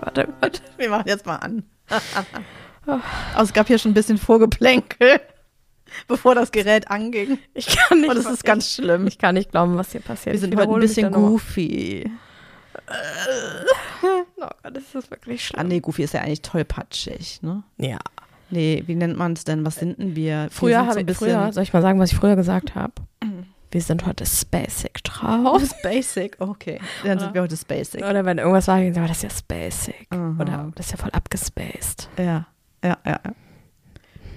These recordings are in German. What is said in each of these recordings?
Warte, warte. Wir machen jetzt mal an. Aber es gab hier schon ein bisschen Vorgeplänkel, bevor das Gerät anging. Ich kann nicht. Und es ist ganz ich, schlimm. Ich kann nicht glauben, was hier passiert. Wir sind heute ein bisschen goofy. Oh Gott, das ist wirklich Ah, schlimm. nee, goofy ist ja eigentlich tollpatschig, ne? Ja. Nee, wie nennt man es denn? Was sind denn wir? Früher habe so ich, früher, soll ich mal sagen, was ich früher gesagt habe? Wir sind heute spacig drauf. Basic, okay. Dann sind wir heute basic. Oder wenn irgendwas war, ich sage, das ist ja spacig. Aha. Oder das ist ja voll abgespaced. Ja, ja, ja.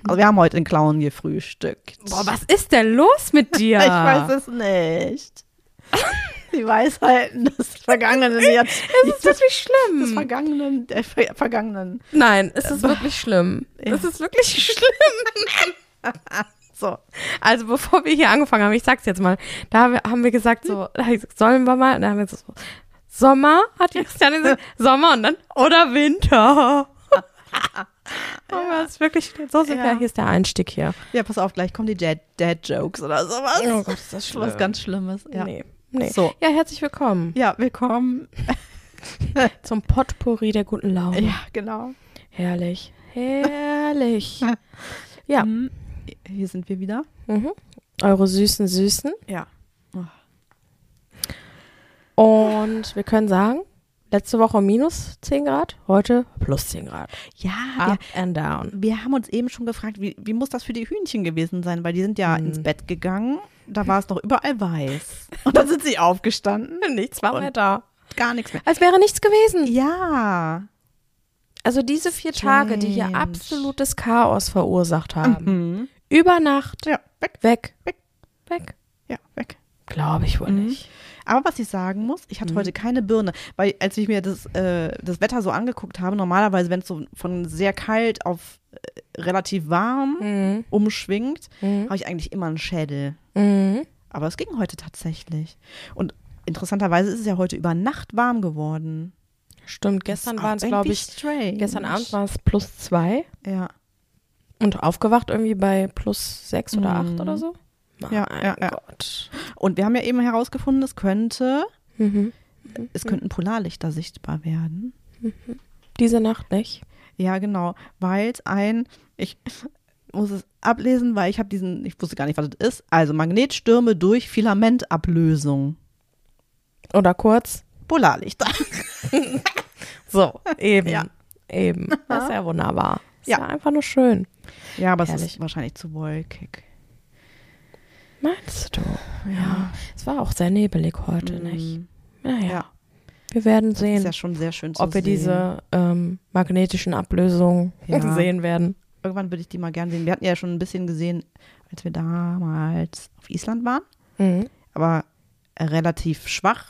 Also wir haben heute in Clown gefrühstückt. Boah, was ist denn los mit dir? Ich weiß es nicht. Die Weisheiten des vergangenen Jahrzehnts. Es ist wirklich des schlimm. vergangenen, der ver vergangenen. Nein, es ist wirklich schlimm. Ja. Es ist wirklich schlimm. So. Also bevor wir hier angefangen haben, ich sag's jetzt mal, da haben wir, gesagt so, gesagt, sollen wir mal, und dann haben wir so, Sommer, hat die Christiane gesagt, Sommer und dann, oder Winter. Aber es ist wirklich, so sind Ja. hier ist der Einstieg hier. Ja, pass auf, gleich kommen die Dad- Dad-Jokes oder sowas. Oh Gott, ist das schlimm. Was ganz Schlimmes. Ja. Nee, nee. So. Ja, herzlich willkommen Ja, willkommen. zum Potpourri der guten Laune. Ja, genau. Herrlich, herrlich. Ja, Mhm. Hier sind wir wieder. mhm. eure süßen Süßen. Ja. Und wir können sagen, letzte Woche minus 10 Grad, heute plus 10 Grad. Ja, Up and down. wir, wir haben uns eben schon gefragt, wie, wie muss das für die Hühnchen gewesen sein? Weil die sind ja Hm. ins Bett gegangen. Da war es noch überall weiß. Und dann sind sie aufgestanden. Nichts war mehr da. Gar nichts mehr. Als wäre nichts gewesen. Ja. Also diese vier Tage, die hier Strange. absolutes Chaos verursacht haben. Mhm. Über Nacht. Ja, weg. Weg. Weg. Weg. Ja, weg. Glaube ich wohl Mhm. nicht. Aber was ich sagen muss, ich hatte Mhm. heute keine Birne, weil als ich mir das, äh, das Wetter so angeguckt habe, normalerweise, wenn es so von sehr kalt auf äh, relativ warm Mhm. umschwingt, Mhm. habe ich eigentlich immer einen Schädel. Mhm. Aber es ging heute tatsächlich. Und interessanterweise ist es ja heute über Nacht warm geworden. Stimmt, gestern waren es, glaube ich, strange. gestern Abend war es plus zwei Ja, und aufgewacht irgendwie bei plus sechs oder Mhm. acht oder so. Ja, mein ja, ja. Gott. und wir haben ja eben herausgefunden, es könnte, Mhm. es könnten Polarlichter sichtbar werden. Diese Nacht nicht. Ja, genau, weil es ein, ich muss es ablesen, weil ich habe diesen, ich wusste gar nicht, was das ist. Also Magnetstürme durch Filamentablösung. Oder kurz. Polarlichter. So, eben. Ja. Eben. Das ist ja wunderbar. Ist Ja. ja einfach nur schön. Ja, aber es Herrlich. ist wahrscheinlich zu wolkig. Meinst du? Ja. Es war auch sehr nebelig heute, nicht? Mhm. Naja. Ja, Wir werden sehen, ja ob wir sehen. diese ähm, magnetischen Ablösungen Ja. sehen werden. Irgendwann würde ich die mal gern sehen. Wir hatten ja schon ein bisschen gesehen, als wir damals auf Island waren. Mhm. aber relativ schwach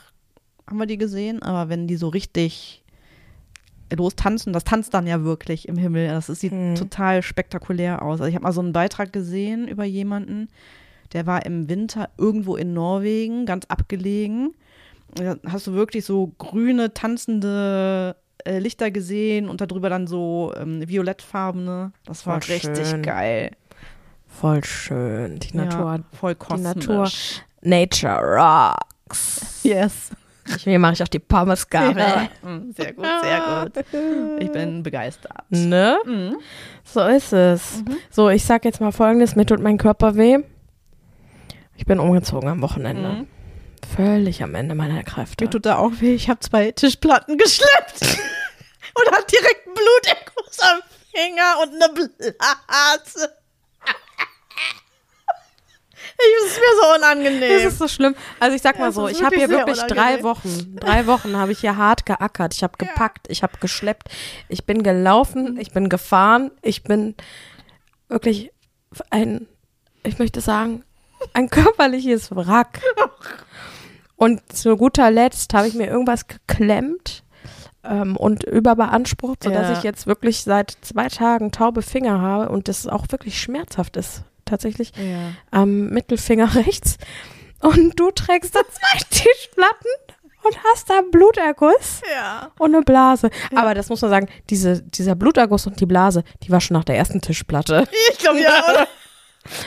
haben wir die gesehen. Aber wenn die so richtig lostanzen, das tanzt dann ja wirklich im Himmel. Das sieht Mhm. total spektakulär aus. Also ich habe mal so einen Beitrag gesehen über jemanden, der war im Winter irgendwo in Norwegen, ganz abgelegen. Da hast du wirklich so grüne, tanzende äh, Lichter gesehen und darüber dann so ähm, violettfarbene. Das war Voll richtig schön. geil. Voll schön. Die Natur. ja, voll kosmisch. Natur. Nature rocks. Yes. Hier mache ich auch die Pommesgabel. Ja. Mm, Sehr gut, sehr gut. Ich bin begeistert. Ne? Mhm. So ist es. Mhm. So, ich sag jetzt mal folgendes: Mir tut mein Körper weh. Ich bin umgezogen am Wochenende. Mhm. Völlig am Ende meiner Kräfte. Mir tut da auch weh. Ich habe zwei Tischplatten geschleppt und hat direkt Bluterguss am Finger und eine Blase. Ich, ist mir so Das unangenehm. ist so schlimm. Also ich sag mal Es so, ich habe hier wirklich wirklich drei unangenehm. Wochen, drei Wochen habe ich hier hart geackert. Ich habe Ja. gepackt, ich habe geschleppt, ich bin gelaufen, ich bin gefahren, ich bin wirklich ein, ich möchte sagen, ein körperliches Wrack. Und zu guter Letzt habe ich mir irgendwas geklemmt ähm, und überbeansprucht, sodass Ja. ich jetzt wirklich seit zwei Tagen taube Finger habe und das auch wirklich schmerzhaft ist. Tatsächlich Ja. am Mittelfinger rechts und du trägst da zwei Tischplatten und hast da Bluterguss ja. und eine Blase. Aber das muss man sagen, diese, dieser Bluterguss und die Blase, die war schon nach der ersten Tischplatte. Ich glaube ja, oder?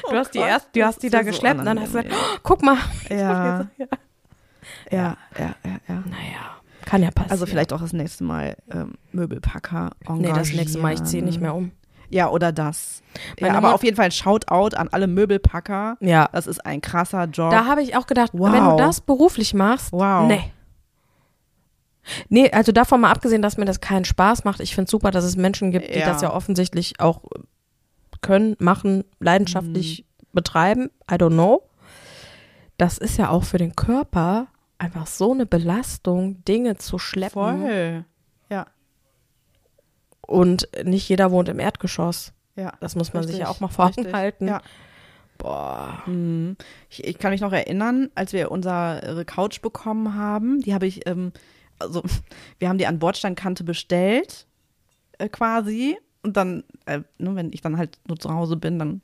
Du hast die Gott, erst, du hast die da ja so geschleppt und dann hast du gesagt, oh, guck mal. Ja, ja. ja, ja, ja, ja. Naja, Kann ja passieren. Also vielleicht auch das nächste Mal ähm, Möbelpacker Nee, das nächste Mal, ich ziehe nicht mehr um. Ja, oder das. Ja, aber auf jeden Fall ein Shoutout an alle Möbelpacker. Ja. Das ist ein krasser Job. Da habe ich auch gedacht, Wow. wenn du das beruflich machst, Wow. nee. Nee, also davon mal abgesehen, dass mir das keinen Spaß macht. Ich finde es super, dass es Menschen gibt, die Ja. das ja offensichtlich auch können, machen, leidenschaftlich betreiben. I don't know. Das ist ja auch für den Körper einfach so eine Belastung, Dinge zu schleppen. Voll. Und nicht jeder wohnt im Erdgeschoss. ja. Das muss man sich Richtig, ja auch mal vor Augen halten. Ja. Boah. Mhm. Ich, ich kann mich noch erinnern, als wir unsere Couch bekommen haben, die habe ich, ähm, also wir haben die an Bordsteinkante bestellt, äh, quasi. Und dann, äh, ne, wenn ich dann halt nur zu Hause bin, dann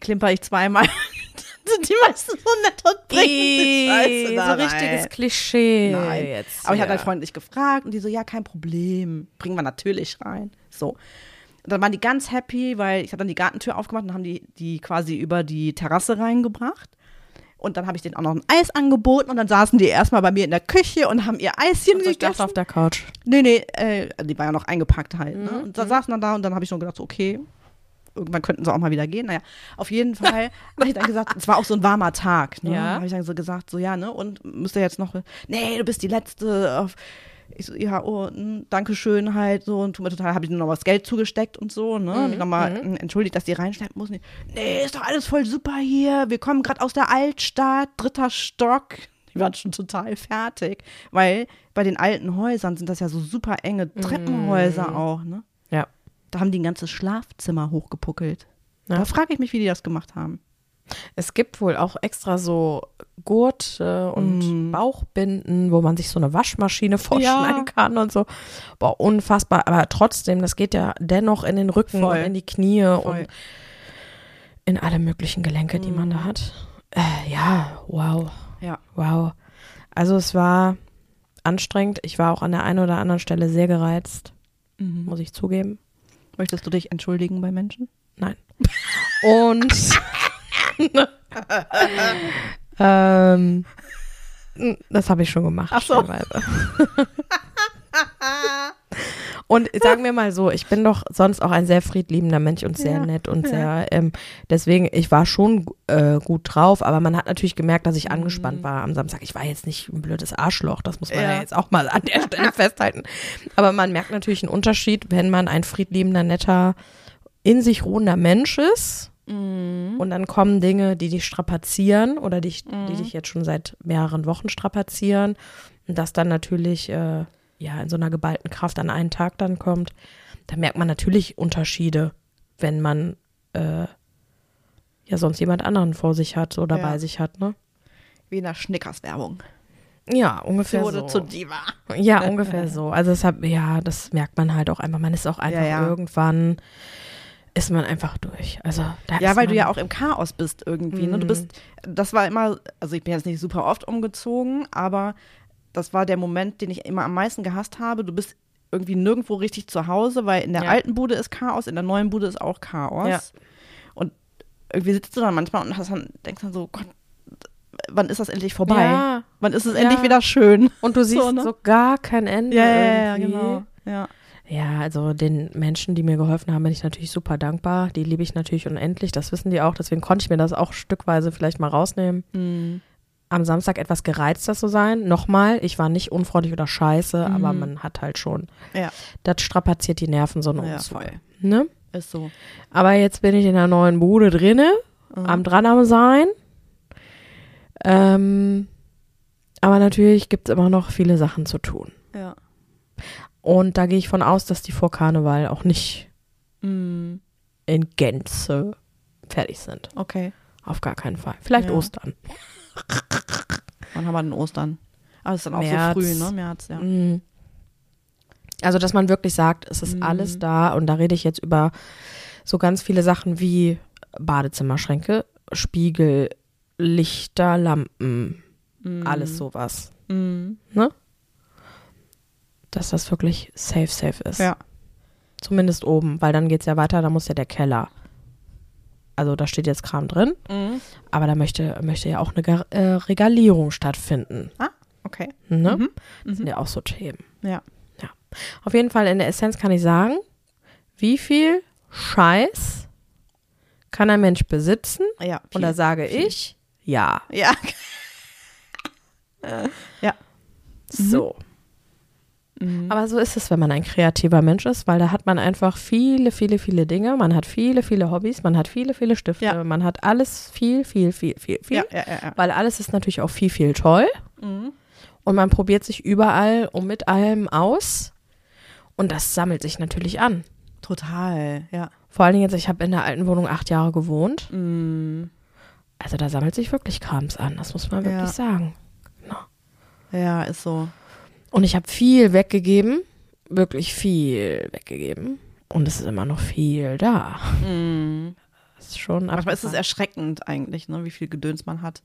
klimper ich zweimal. sind die meisten so nett und bringen die Scheiße so da rein. richtiges Klischee. Nein. Jetzt, Aber ich hatte ja. halt freundlich gefragt und die so, ja, kein Problem, bringen wir natürlich rein. So. Und dann waren die ganz happy, weil ich habe dann die Gartentür aufgemacht und haben die, die quasi über die Terrasse reingebracht. Und dann habe ich denen auch noch ein Eis angeboten und dann saßen die erstmal bei mir in der Küche und haben ihr Eischen Also ich gegessen. dachte auf der Couch. Nee, nee, äh, die war ja noch eingepackt halt. Ne? Mhm, Und da saßen dann da und dann habe ich schon gedacht, so, okay, irgendwann könnten sie auch mal wieder gehen. Naja, auf jeden Fall habe ich dann gesagt, es war auch so ein warmer Tag. Ne? Ja. habe ich dann so gesagt, so ja, ne? Und müsst ihr jetzt noch, nee, du bist die Letzte. Auf, ich so, ja, oh, mh, danke schön halt so und tut mir total, habe ich noch was Geld zugesteckt und so, ne? Mhm, Und ich nochmal mh, entschuldigt, dass die reinschneiden muss. Nee, ist doch alles voll super hier. Wir kommen gerade aus der Altstadt, dritter Stock. Die waren schon total fertig, weil bei den alten Häusern sind das ja so super enge Treppenhäuser auch, ne? Da haben die ein ganzes Schlafzimmer hochgepuckelt. Ja. Da frage ich mich, wie die das gemacht haben. Es gibt wohl auch extra so Gurte und Mm. Bauchbinden, wo man sich so eine Waschmaschine vorschneiden Ja. kann und so. Boah, unfassbar. Aber trotzdem, das geht ja dennoch in den Rücken Voll. und in die Knie Voll. und in alle möglichen Gelenke, die man da hat. Äh, ja, wow. Ja. Wow. Also es war anstrengend. Ich war auch an der einen oder anderen Stelle sehr gereizt, Mhm. muss ich zugeben. Möchtest du dich entschuldigen bei Menschen? Nein. Und ähm, das habe ich schon gemacht. Ach so. Und sagen wir mal so, ich bin doch sonst auch ein sehr friedliebender Mensch und sehr Ja, nett und ja. sehr, ähm, deswegen, ich war schon äh, gut drauf, aber man hat natürlich gemerkt, dass ich Mhm. angespannt war am Samstag. Ich war jetzt nicht ein blödes Arschloch, das muss man ja, Ja. jetzt auch mal an der Stelle festhalten. Aber man merkt natürlich einen Unterschied, wenn man ein friedliebender, netter, in sich ruhender Mensch ist Mhm. und dann kommen Dinge, die dich strapazieren oder dich, die dich jetzt schon seit mehreren Wochen strapazieren und das dann natürlich äh, ja in so einer geballten Kraft an einen Tag dann kommt, da merkt man natürlich Unterschiede, wenn man äh, ja sonst jemand anderen vor sich hat oder Ja. bei sich hat, ne? Wie in der Schnickers-Werbung. Ja, ungefähr wurde so. zur Diva. Ja, ungefähr so. Also deshalb, ja, das merkt man halt auch einfach. Man ist auch einfach Ja, ja. irgendwann ist man einfach durch. Also Ja, weil du ja auch im Chaos bist irgendwie. Ne? Du Mhm. bist, das war immer, also ich bin jetzt nicht super oft umgezogen, aber das war der Moment, den ich immer am meisten gehasst habe. Du bist irgendwie nirgendwo richtig zu Hause, weil in der Ja. alten Bude ist Chaos, in der neuen Bude ist auch Chaos. Ja. Und irgendwie sitzt du dann manchmal und hast dann, denkst dann so, Gott, wann ist das endlich vorbei? Ja. Wann ist es Ja. endlich wieder schön? Und du siehst So, so, ne? gar kein Ende. irgendwie. genau. Ja. Ja, also den Menschen, die mir geholfen haben, bin ich natürlich super dankbar. Die liebe ich natürlich unendlich, das wissen die auch. Deswegen konnte ich mir das auch stückweise vielleicht mal rausnehmen. Mhm. Am Samstag etwas gereizter zu sein. Nochmal, ich war nicht unfreundlich oder scheiße, aber Mhm. man hat halt schon, Ja. das strapaziert die Nerven so ein Ja, Umzug. voll. Ne? Ist so. Aber jetzt bin ich in der neuen Bude drinne, Mhm. am dran am sein. Ähm, aber natürlich gibt es immer noch viele Sachen zu tun. Ja. Und da gehe ich von aus, dass die vor Karneval auch nicht Mhm. in Gänze fertig sind. Okay. Auf gar keinen Fall. Vielleicht Ja. Ostern. Wann haben wir denn Ostern? Ah, das ist dann auch März. so früh, ne? März, ja. Mhm. Also, dass man wirklich sagt, es ist Mhm. alles da. Und da rede ich jetzt über so ganz viele Sachen wie Badezimmerschränke, Spiegel, Lichter, Lampen, Mhm. alles sowas. Mhm. Dass das wirklich safe, safe ist. Ja. Zumindest oben, weil dann geht es ja weiter, da muss ja der Keller. Also da steht jetzt Kram drin, Mhm. aber da möchte, möchte ja auch eine äh, Regalierung stattfinden. okay. Ne? Mhm. Das sind ja auch so Themen. Ja. Auf jeden Fall in der Essenz kann ich sagen, wie viel Scheiß kann ein Mensch besitzen? Ja. Und da sage viel. ich, ja. Ja. ja. So. Mhm. Aber so ist es, wenn man ein kreativer Mensch ist, weil da hat man einfach viele, viele, viele Dinge. Man hat viele, viele Hobbys, man hat viele, viele Stifte, Ja. man hat alles viel, viel, viel, viel, viel. Ja, ja. Weil alles ist natürlich auch viel, viel toll. Mhm. Und man probiert sich überall und mit allem aus. Und das sammelt sich natürlich an. Total, ja. Vor allen Dingen jetzt, ich habe in der alten Wohnung acht Jahre gewohnt. Mhm. Also da sammelt sich wirklich Krams an, das muss man wirklich sagen. Ja, ist so. Und ich habe viel weggegeben, wirklich viel weggegeben. Und es ist immer noch viel da. Mhm. Das ist schon Manchmal ist es abgefahren. erschreckend eigentlich, ne, wie viel Gedöns man hat.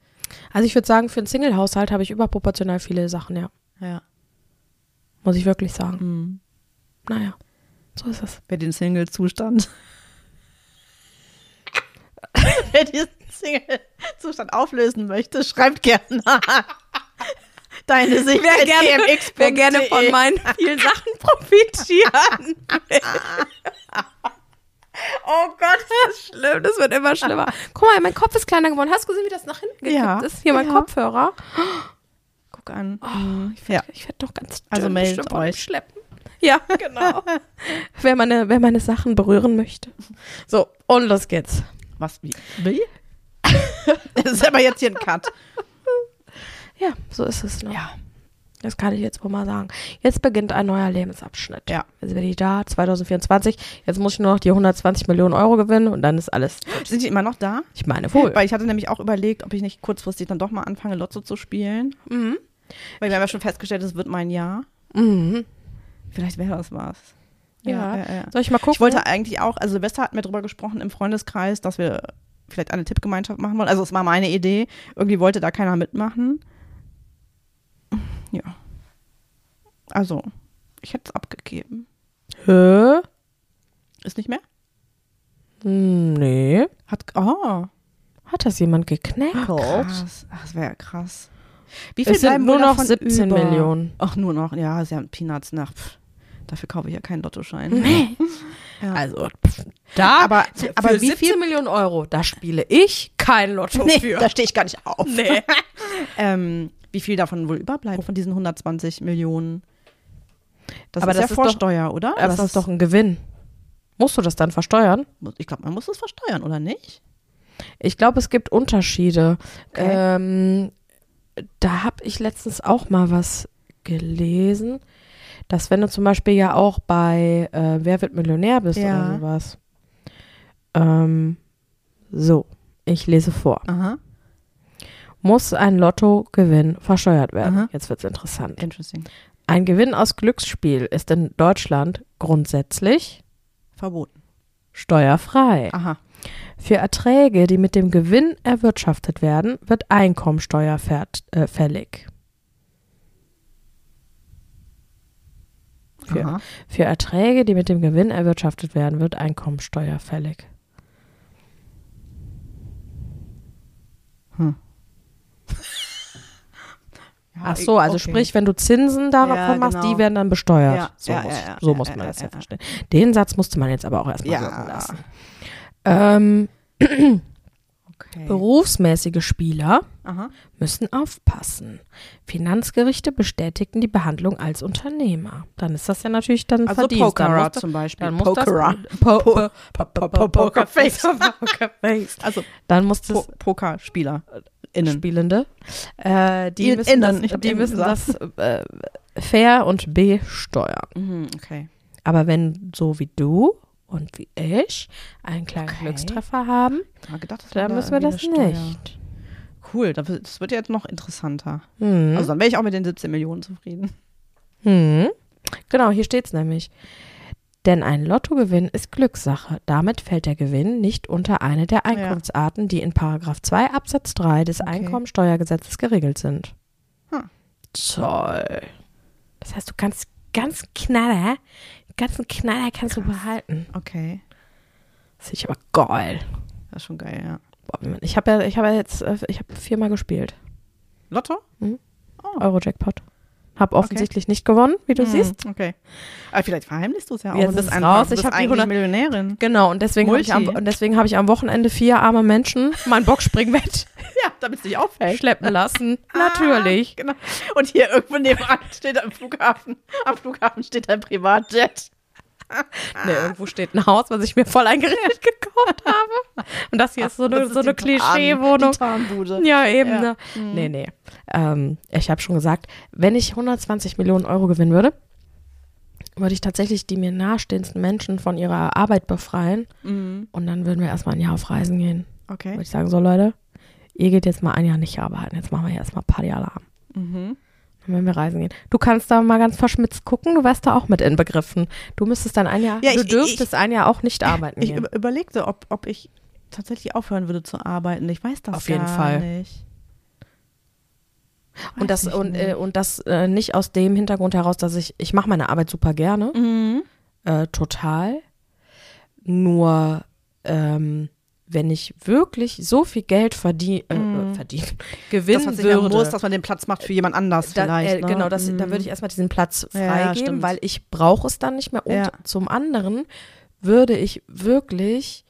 Also ich würde sagen, für einen Single-Haushalt habe ich überproportional viele Sachen, ja. Ja. Muss ich wirklich sagen. Mhm. Naja, so ist es. Wer den Single-Zustand. Wer diesen Single-Zustand auflösen möchte, schreibt gerne. Deine Sicht Wer gerne, gmx.de. wer gerne von meinen vielen Sachen profitieren. oh Gott, das ist schlimm. Das wird immer schlimmer. Guck mal, mein Kopf ist kleiner geworden. Hast du gesehen, wie das nach hinten gekippt Ja, ist? Hier mein ja. Kopfhörer. Guck an. Oh, ich ja. werde werd doch ganz dünn Also meldet euch. Schleppen. Ja, genau. wer, meine, wer meine Sachen berühren möchte. So, und los geht's. Was? Wie? Wie? das ist aber jetzt hier ein Cut. Ja, so ist es. Ne? Ja. Das kann ich jetzt wohl mal sagen. Jetzt beginnt ein neuer Lebensabschnitt. Ja. Jetzt bin ich da, 2024. Jetzt muss ich nur noch die 120 Millionen Euro gewinnen und dann ist alles. Sind die immer noch da? Ich meine wohl. Weil ich hatte nämlich auch überlegt, ob ich nicht kurzfristig dann doch mal anfange, Lotto zu spielen. Mhm. Weil wir haben ja schon festgestellt, es wird mein Jahr. Mhm. Vielleicht wäre das was. Ja. ja, ja. Soll ich mal gucken? Ich wollte eigentlich auch, also Silvester hat mir darüber gesprochen im Freundeskreis, dass wir vielleicht eine Tippgemeinschaft machen wollen. Also es war meine Idee. Irgendwie wollte da keiner mitmachen. Ja. Also, ich hätte es abgegeben. Hä? Ist nicht mehr? Hm, Nee. Hat, oh, Hat das jemand geknackelt? krass. Ach, das wäre ja krass. Wie Es sind bleiben nur noch davon 17 über? Millionen. Ach, nur noch. Ja, ja ein Peanuts. Na, pff, dafür kaufe ich ja keinen Lottoschein. Nee. Ja. Also, da, aber, aber für wie 17 viel? Millionen Euro, da spiele ich kein Lotto Nee, für. da stehe ich gar nicht auf. Nee. ähm, wie viel davon wohl überbleibt von diesen 120 Millionen? Das Aber ist das ja ist doch- Vorsteuer, oder? Aber das ist doch ein Gewinn. Musst du das dann versteuern? Ich glaube, man muss das versteuern, oder nicht? Ich glaube, es gibt Unterschiede. Okay. Ähm, da habe ich letztens auch mal was gelesen, dass wenn du zum Beispiel ja auch bei äh, Wer wird Millionär bist Ja. oder sowas. Ähm, so, ich lese vor. Aha. Muss ein Lottogewinn versteuert werden? Aha. Jetzt wird's interessant. Interesting. Ein Gewinn aus Glücksspiel ist in Deutschland grundsätzlich Verboten. steuerfrei. Aha. Für Erträge, die mit dem Gewinn erwirtschaftet werden, wird Einkommensteuer fährt, äh, fällig. Für, Aha. für Erträge, die mit dem Gewinn erwirtschaftet werden, wird Einkommensteuer fällig. Ja, Ach so, also okay. sprich, wenn du Zinsen davon Ja, machst, genau. die werden dann besteuert. Ja, so ja, muss, so muss man das ja, ja. verstehen. Den Satz musste man jetzt aber auch erstmal Ja. wirken lassen. Ähm, Okay. berufsmäßige Spieler Aha. Müssen aufpassen. Finanzgerichte bestätigten die Behandlung als Unternehmer. Dann ist das ja natürlich dann Also Verdienst. Pokerer zum Beispiel. dann muss Pokerer. das po, po, Po- po- po- Pokerface. Pokerface. Also Dann muss das po Pokerspieler. Innen. Spielende, äh, die müssen innen. das, die müssen das äh, fair und besteuern. Mhm, okay. Aber wenn so wie du und wie ich einen kleinen Okay. Glückstreffer haben, Ich gedacht, dann wäre müssen wir das nicht. Cool, das wird- wird jetzt noch interessanter. Hm. Also dann wäre ich auch mit den 17 Millionen zufrieden. Hm. Genau, hier steht's nämlich. Denn ein Lottogewinn ist Glückssache. Damit fällt der Gewinn nicht unter eine der Einkunftsarten, die in Paragraph 2 Absatz 3 des Okay. Einkommensteuergesetzes geregelt sind. Hm. Toll. Das heißt, du kannst ganz Knaller, ganzen Knaller kannst du behalten. Okay. Das finde ich aber geil. Das ist schon geil, ja. Ich habe ja, ich habe ja jetzt, äh, ich habe viermal gespielt. Lotto? Mhm. Oh. Euro-Jackpot. Hab offensichtlich nicht gewonnen, wie du Hm, siehst. Okay. Aber vielleicht verheimlichst du es ja auch. Jetzt ist es raus. Ich bist hab die eigentlich 100 Millionärin. Genau, und deswegen habe ich, am- Multi. und deswegen hab ich am Wochenende vier arme Menschen mein Boxspringbett Ja, damit es nicht auffällt. schleppen lassen. Natürlich. Genau. Und hier irgendwo nebenan steht am Flughafen. Am Flughafen steht ein Privatjet. Nee, irgendwo steht ein Haus, was ich mir voll eingerichtet gekauft habe. Und das hier ist so eine, so eine Klischeewohnung. Ja, eben. Ja. Ne? Nee, nee. Ähm, ich habe schon gesagt, wenn ich 120 Millionen Euro gewinnen würde, würde ich tatsächlich die mir nahestehendsten Menschen von ihrer Arbeit befreien. Mhm. Und dann würden wir erstmal ein Jahr auf Reisen gehen. Okay. Würde ich sagen, so Leute, ihr geht jetzt mal ein Jahr nicht arbeiten. Jetzt machen wir hier erstmal Partyalarm. Mhm. Werden wir reisen gehen. Du kannst da mal ganz verschmitzt gucken, du wärst da auch mit inbegriffen. Du müsstest dann ein Jahr, Ja, du ich- dürftest ein Jahr auch nicht arbeiten Ich gehen. über überlegte, ob, ob ich tatsächlich aufhören würde zu arbeiten. Ich weiß das Auf jeden gar Fall. nicht. Weiß Und das, ich und, nicht. äh, und das äh, nicht aus dem Hintergrund heraus, dass ich, ich mache meine Arbeit super gerne. Mhm. Äh, total. Nur ähm, wenn ich wirklich so viel Geld verdien, äh, Mhm. verdienen, Dass gewinnen man sich ja würde, muss, dass man den Platz macht für jemand anders da, vielleicht. äh, ne? genau, das, da Mhm. würde ich erstmal diesen Platz Ja, freigeben, stimmt. weil ich brauche es dann nicht mehr. Und Ja. zum anderen würde ich wirklich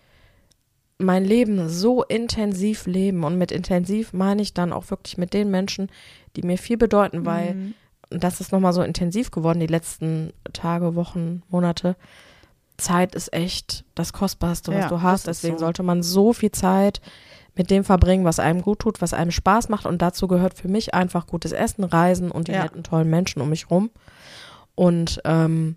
mein Leben so intensiv leben. Und mit intensiv meine ich dann auch wirklich mit den Menschen, die mir viel bedeuten, weil Mhm. und das ist nochmal so intensiv geworden, die letzten Tage, Wochen, Monate. Zeit ist echt das Kostbarste, was Ja, du hast. Deswegen so. sollte man so viel Zeit mit dem verbringen, was einem gut tut, was einem Spaß macht. Und dazu gehört für mich einfach gutes Essen, Reisen und die Ja. netten, tollen Menschen um mich rum. Und ähm,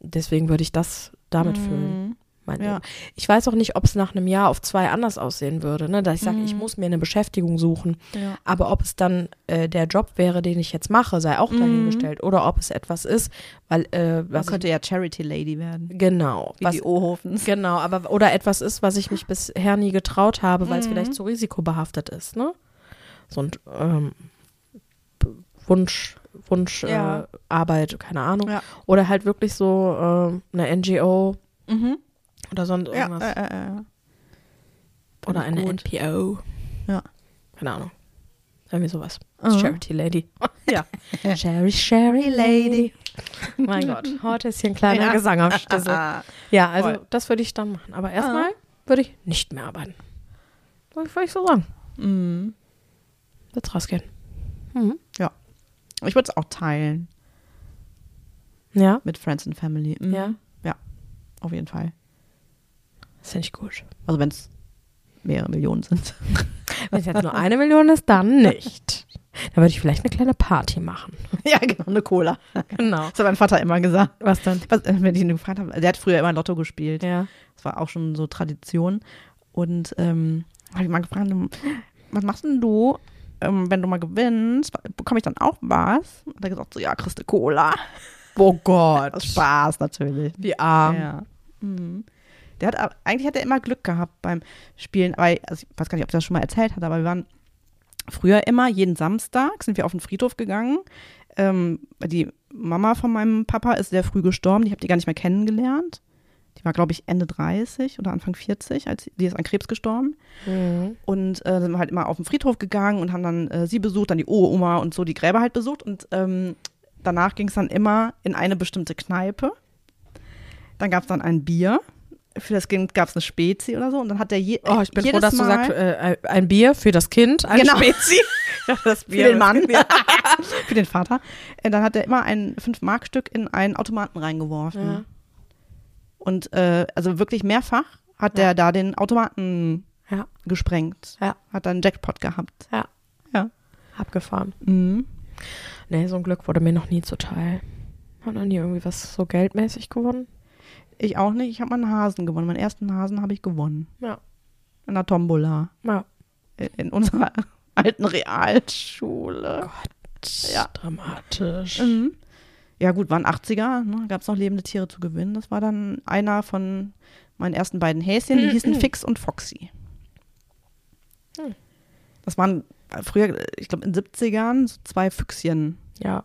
deswegen würde ich das damit füllen. Mhm. Mein Ja. Ich weiß auch nicht, ob es nach einem Jahr auf zwei anders aussehen würde, ne? dass ich sage, ich Mhm. muss mir eine Beschäftigung suchen. Ja. Aber ob es dann äh, der Job wäre, den ich jetzt mache, sei auch Mhm. dahingestellt. Oder ob es etwas ist, weil äh, Man was könnte ja Charity Lady werden. ich, genau, Wie was, die Ohofens. genau, aber oder etwas ist, was ich mich bisher nie getraut habe, weil es Mhm. vielleicht zu risikobehaftet ist, ne? So ein ähm, Wunsch, Wunsch Ja. äh, Arbeit, keine Ahnung. Oder halt wirklich so äh, eine NGO Mhm. Oder sonst Ja, irgendwas. äh, äh, äh. oder eine gut. NPO. Ja. Keine Ahnung. Irgendwie sowas. Mhm. Charity Lady. Ja. Sherry, Sherry Lady. mein Gott, heute ist hier ein kleiner Ja. Gesang am Schlüssel. Ja, also Voll. das würde ich dann machen. Aber erstmal würde ich nicht mehr arbeiten. Würde ich so sagen. Mhm. Wird's rausgehen. Mhm. Ich würde es auch teilen Ja, mit Friends and Family. Mhm. Ja. Ja, auf jeden Fall. Das finde ich gut. Also wenn es mehrere Millionen sind. Wenn es jetzt nur eine Million ist, dann nicht. Dann würde ich vielleicht eine kleine Party machen. ja, genau, eine Cola. Genau. Das hat mein Vater immer gesagt. Was dann? Was, äh, wenn ich ihn gefragt habe, der hat früher immer Lotto gespielt. Ja. Das war auch schon so Tradition. Und ähm, habe ich mal gefragt, was machst denn du, ähm, wenn du mal gewinnst? Bekomme ich dann auch was? Hat er gesagt, so, ja, kriegst du Cola. Oh Gott. Spaß natürlich. Wie arm. Ja. Mhm. Der hat, eigentlich hat er immer Glück gehabt beim Spielen. Aber, also ich weiß gar nicht, ob er das schon mal erzählt hat, aber wir waren früher immer, jeden Samstag sind wir auf den Friedhof gegangen. Ähm, die Mama von meinem Papa ist sehr früh gestorben, die habe die gar nicht mehr kennengelernt. Die war, glaube ich, Ende 30 oder Anfang 40, als die ist an Krebs gestorben. Mhm. Und äh, sind wir halt immer auf den Friedhof gegangen und haben dann äh, sie besucht, dann die Uroma und so die Gräber halt besucht. Und ähm, danach ging es dann immer in eine bestimmte Kneipe. Dann gab es dann ein Bier. Für das Kind gab es eine Spezi oder so. Und dann hat der je Oh, ich bin froh, jedes dass du Mal, sagst, äh, ein Bier für das Kind, ein Genau. Spezi. Das für den Mann, für den Vater. Äh, dann hat er immer ein 5-Mark-Stück in einen Automaten reingeworfen. Ja. Und äh, also wirklich mehrfach hat Ja. der da den Automaten Ja. gesprengt. Ja. Hat dann Jackpot gehabt. Ja. Ja. Abgefahren. Mhm. Nee, so ein Glück wurde mir noch nie zuteil. Hat noch nie irgendwie was so geldmäßig gewonnen. Ich auch nicht. Ich habe meinen Hasen gewonnen. Meinen ersten Hasen habe ich gewonnen. Ja. In der Tombola. Ja. In- In unserer alten Realschule. Ja. Dramatisch. Mhm. Ja, gut, waren 80er. Ne? Gab es noch lebende Tiere zu gewinnen. Das war dann einer von meinen ersten beiden Häschen. Die hießen Fix und Foxy. Hm. Das waren früher, ich glaube, in den 70ern so zwei Füchschen. Ja.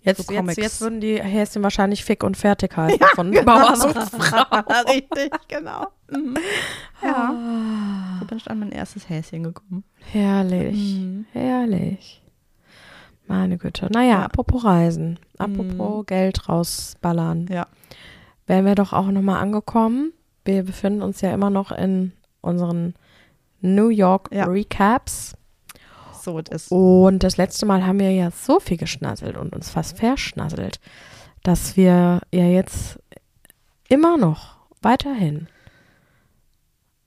Jetzt, So jetzt, jetzt würden die Häschen wahrscheinlich fick und fertig heißen von Bauer und Frau. Richtig, genau. Mhm. Ja. So bin ich an mein erstes Häschen gekommen. Herrlich. Mhm. Herrlich. Meine Güte. Naja, Ja. apropos Reisen, apropos Geld rausballern. Ja. Wären wir doch auch nochmal angekommen. Wir befinden uns ja immer noch in unseren New York Ja. Recaps. So es ist. Und das letzte Mal haben wir ja so viel geschnasselt und uns fast verschnasselt, dass wir ja jetzt immer noch weiterhin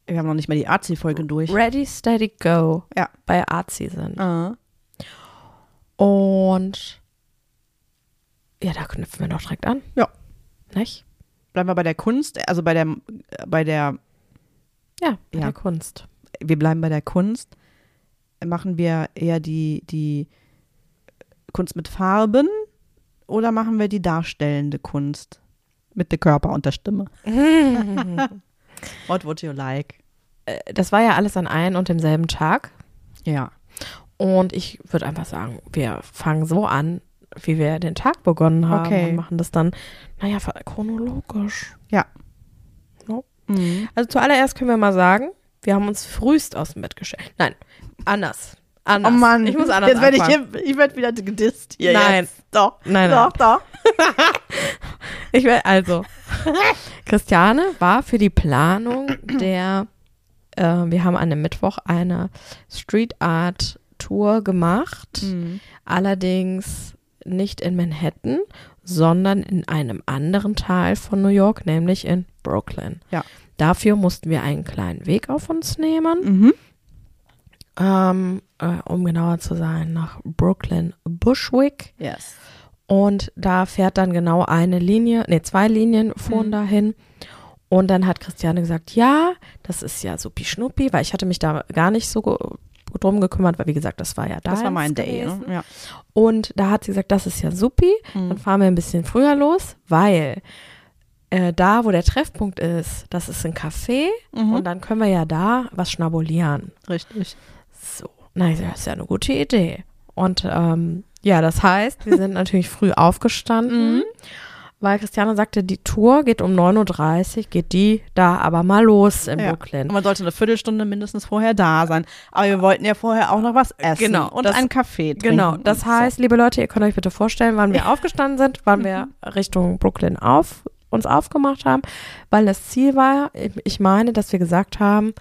Wir haben noch nicht mal die Arzi-Folge durch. Ready, Steady, Go Ja. bei Arzi sind. Ah. Und ja, da knüpfen wir doch direkt an. Ja. Nicht? Bleiben wir bei der Kunst, also bei der, bei der, Ja, bei Ja. der Kunst. wir bleiben bei der Kunst. Machen wir eher die, die Kunst mit Farben oder machen wir die darstellende Kunst? Mit dem Körper und der Stimme. What would you like? Äh, Das war ja alles an einem und demselben Tag. Ja. Und ich würde einfach sagen, wir fangen so an, wie wir den Tag begonnen haben Okay. und machen das dann, naja, chronologisch. Ja. No. Mhm. Also zuallererst können wir mal sagen, wir haben uns frühst aus dem Bett gestellt. Nein, anders. Anders. Oh Mann. Ich muss anders Jetzt werde ich, anfangen. ich werd wieder gedisst hier Nein. Jetzt. Doch. Nein, doch, doch. Ich will, also, Christiane war für die Planung der, äh, wir haben an dem Mittwoch eine Street Art Tour gemacht, Mhm. allerdings nicht in Manhattan, sondern in einem anderen Teil von New York, nämlich in Brooklyn. Ja. Dafür mussten wir einen kleinen Weg auf uns nehmen, Mhm. Ähm, äh, um genauer zu sein, nach Brooklyn Bushwick. Yes. Und da fährt dann genau eine Linie, nee, zwei Linien fuhren Mhm. dahin. Und dann hat Christiane gesagt, ja, das ist ja supi schnuppi, weil ich hatte mich da gar nicht so ge- drum gekümmert, weil wie gesagt, das war ja da. Das war mein Day. Ne? Ja. Und da hat sie gesagt, das ist ja supi, dann Mhm. fahren wir ein bisschen früher los, weil äh, da, wo der Treffpunkt ist, das ist ein Café Mhm. und dann können wir ja da was schnabulieren. Richtig. So, na, ich sag, das ist ja eine gute Idee. Und ähm, ja, das heißt, wir sind natürlich früh aufgestanden, Mhm. weil Christiane sagte, die Tour geht um 9.30 Uhr, geht die da aber mal los in Ja. Brooklyn. Und man sollte eine Viertelstunde mindestens vorher da sein. Aber wir wollten ja vorher auch noch was essen. Genau, Und das- einen Kaffee trinken. Genau, das und so. heißt, liebe Leute, ihr könnt euch bitte vorstellen, wann wir aufgestanden sind, wann wir Richtung Brooklyn auf, uns aufgemacht haben, weil das Ziel war, ich meine, dass wir gesagt haben,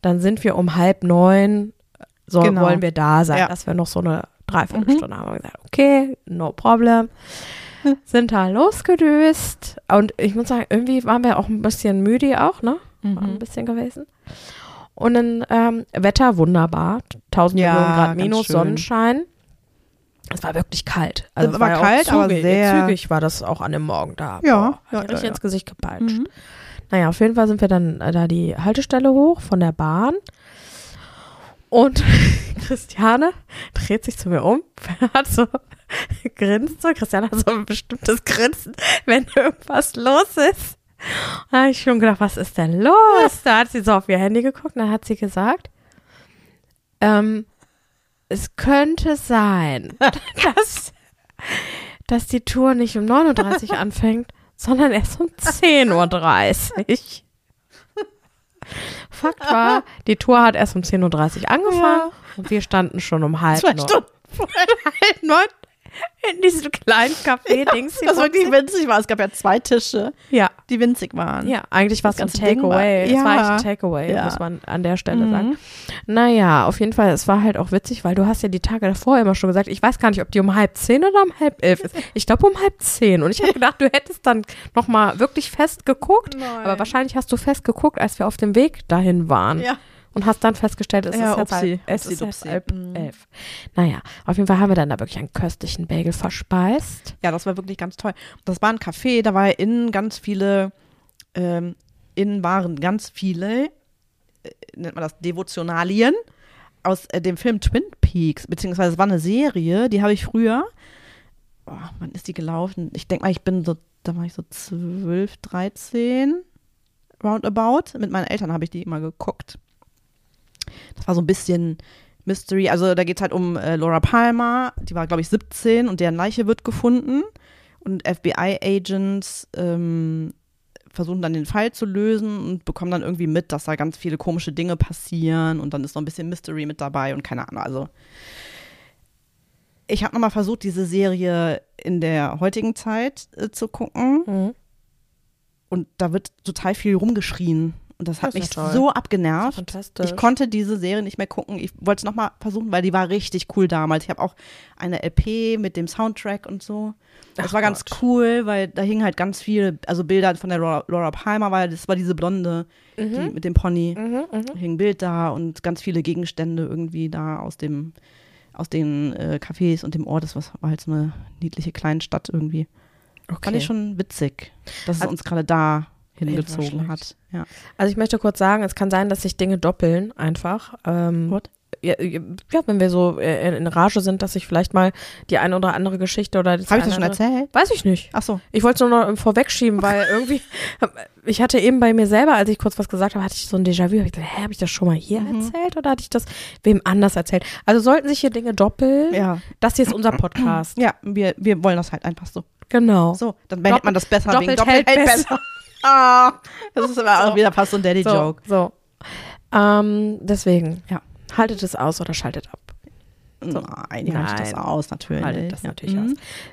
dann sind wir um halb neun, so Genau. wollen wir da sein, Ja. dass wir noch so eine Dreiviertelstunde haben. Wir gesagt, okay, no problem. Sind da losgedüst und ich muss sagen, irgendwie waren wir auch ein bisschen müde auch, ne? War ein Mhm. bisschen gewesen. Und dann ähm, Wetter wunderbar, 1000 Ja, Millionen Grad minus. Sonnenschein. Es war wirklich kalt. Also Es war auch kalt, aber zügig, sehr- zügig war das auch an dem Morgen da. Ja, Boah, ja, richtig ja. ins Gesicht gepeitscht. Mhm. Naja, auf jeden Fall sind wir dann äh, da die Haltestelle hoch von der Bahn. Und Christiane dreht sich zu mir um, hat so grinst so. Christiane hat so ein bestimmtes Grinsen, wenn irgendwas los ist. Da habe ich schon gedacht, was ist denn los? Da hat sie so auf ihr Handy geguckt, dann hat sie gesagt, ähm, es könnte sein, dass, dass die Tour nicht um 9.30 Uhr anfängt, sondern erst um 10.30 Uhr. Fakt war, die Tour hat erst um 10.30 Uhr angefangen und wir standen schon um halb Zwei neun. Stunden. halb neun in diesem kleinen Café-Dings. hier Das wirklich vom- winzig war. Es gab ja zwei Tische, ja, die winzig waren. ja, eigentlich war es ein war- Takeaway. Es war ja. eigentlich ein Takeaway, Ja. muss man an der Stelle Mhm. sagen. Naja, auf jeden Fall, es war halt auch witzig, weil du hast ja die Tage davor immer schon gesagt, ich weiß gar nicht, ob die um halb zehn oder um halb elf ist. Ich glaube um halb zehn. Und ich habe gedacht, du hättest dann nochmal wirklich fest geguckt. Nein. Aber wahrscheinlich hast du fest geguckt, als wir auf dem Weg dahin waren. Ja. Und hast dann festgestellt, es Ja, ist upsi. halb, es Upsi, ist dupsi. halb Mhm. elf. Naja, auf jeden Fall haben wir dann da wirklich einen köstlichen Bagel verspeist. Ja, das war wirklich ganz toll. Das war ein Café, da war innen ganz viele, ähm, innen waren ganz viele, äh, nennt man das, Devotionalien aus äh, dem Film Twin Peaks, beziehungsweise es war eine Serie, die habe ich früher, oh, wann ist die gelaufen? Ich denke mal, ich bin so, da war ich so 12, 13, roundabout. Mit meinen Eltern habe ich die immer geguckt. Das war so ein bisschen Mystery. Also da geht es halt um äh, Laura Palmer, die war, glaube ich, 17 und deren Leiche wird gefunden. Und FBI-Agents ähm, versuchen dann den Fall zu lösen und bekommen dann irgendwie mit, dass da ganz viele komische Dinge passieren und dann ist noch ein bisschen Mystery mit dabei und keine Ahnung. Also ich habe nochmal versucht, diese Serie in der heutigen Zeit äh, zu gucken. Mhm. Und da wird total viel rumgeschrien. Und das hat Das ist mich toll. so abgenervt. Ich konnte diese Serie nicht mehr gucken. Ich wollte es nochmal versuchen, weil die war richtig cool damals. Ich habe auch eine LP mit dem Soundtrack und so. Das Ach war ganz Gott. cool, weil da hingen halt ganz viele, also Bilder von der Laura, Laura Palmer, weil das war diese Blonde, die mit dem Pony. Mhm, mhm. hing ein Bild da und ganz viele Gegenstände irgendwie da aus dem aus den äh, Cafés und dem Ort. Das war halt so eine niedliche Kleinstadt irgendwie. Fand Okay. ich schon witzig, dass es Also- uns gerade da hingezogen hat. Ja. Also ich möchte kurz sagen, es kann sein, dass sich Dinge doppeln einfach. Ähm, What? Ja, ja, wenn wir so äh, in, Rage sind, dass ich vielleicht mal die eine oder andere Geschichte oder das Habe ich das schon erzählt? Weiß ich nicht. Ach so. Ich wollte es nur noch vorwegschieben, weil irgendwie, ich hatte eben bei mir selber, als ich kurz was gesagt habe, hatte ich so ein Déjà-vu. Hab ich gedacht, hä, habe ich das schon mal hier Mhm. erzählt oder hatte ich das wem anders erzählt? Also sollten sich hier Dinge doppeln. Ja. Das hier ist unser Podcast. Ja, wir, wir wollen das halt einfach so. Genau. So, dann Doppel- man das besser wegen doppelt hält besser. Ah, das ist aber auch So. wieder fast so ein So, Daddy-Joke. so. Ähm, deswegen, Ja. haltet es aus oder schaltet ab. Nein, die halte ich das aus, natürlich. Haltet das ja. natürlich Mhm. aus.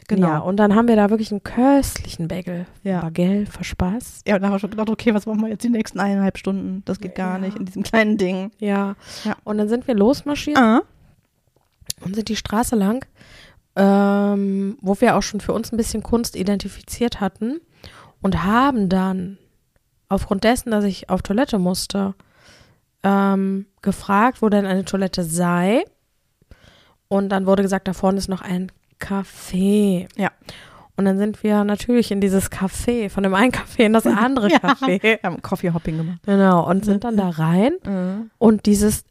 Genau. Ja, und dann haben wir da wirklich einen köstlichen Bagel. Ja. Bagel für Spaß. Ja, und da haben wir schon gedacht, okay, was machen wir jetzt die nächsten eineinhalb Stunden? Das geht gar Ja. nicht in diesem kleinen Ding. Ja. Ja. Und dann sind wir losmarschiert Ah. und sind die Straße lang, ähm, wo wir auch schon für uns ein bisschen Kunst identifiziert hatten und haben dann aufgrund dessen, dass ich auf Toilette musste, ähm, gefragt, wo denn eine Toilette sei. Und dann wurde gesagt, da vorne ist noch ein Café. Ja. Und dann sind wir natürlich in dieses Café, von dem einen Café in das andere Ja. Café. Wir haben Coffee Hopping gemacht. Genau. Und sind dann da rein. Mhm. Und dieses,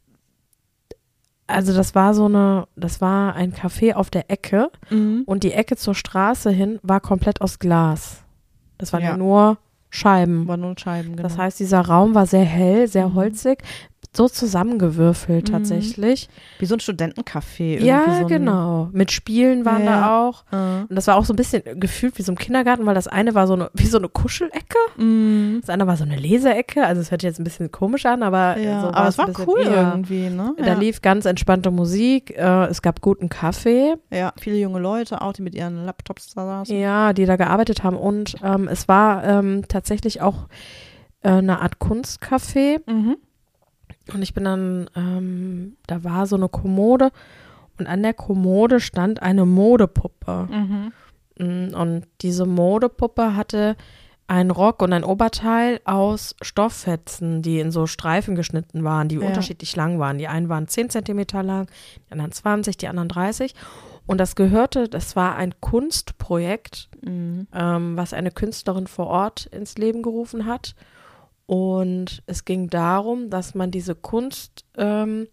also das war so eine, das war ein Café auf der Ecke Mhm. und die Ecke zur Straße hin war komplett aus Glas. Das waren ja, Ja. nur Scheiben. War nur Scheiben, genau. Das heißt, dieser Raum war sehr hell, sehr Mhm. holzig, so zusammengewürfelt Mhm. tatsächlich. wie so ein Studentencafé. irgendwie Ja, so ein, genau. Mit Spielen waren Ja. da auch. Äh. Und das war auch so ein bisschen gefühlt wie so im Kindergarten, weil das eine war so eine, wie so eine Kuschelecke. Mhm. Das andere war so eine Leseecke. Also es hört sich jetzt ein bisschen komisch an, aber Ja, so aber es war ein cool eher- irgendwie, ne? Da ja. lief ganz entspannte Musik, äh, es gab guten Kaffee, ja, viele junge Leute auch, die mit ihren Laptops da saßen. ja, die da gearbeitet haben und ähm, es war ähm, tatsächlich auch äh, eine Art Kunstcafé Mhm. Und ich bin dann, ähm, da war so eine Kommode und an der Kommode stand eine Modepuppe Mhm. Mm, und diese Modepuppe hatte einen Rock und ein Oberteil aus Stofffetzen, die in so Streifen geschnitten waren, die Ja. unterschiedlich lang waren. Die einen waren 10 Zentimeter lang, die anderen 20, die anderen 30. Und das gehörte, das war ein Kunstprojekt, Mhm. ähm, was eine Künstlerin vor Ort ins Leben gerufen hat. Und es ging darum, dass man diese Kunst, ähm,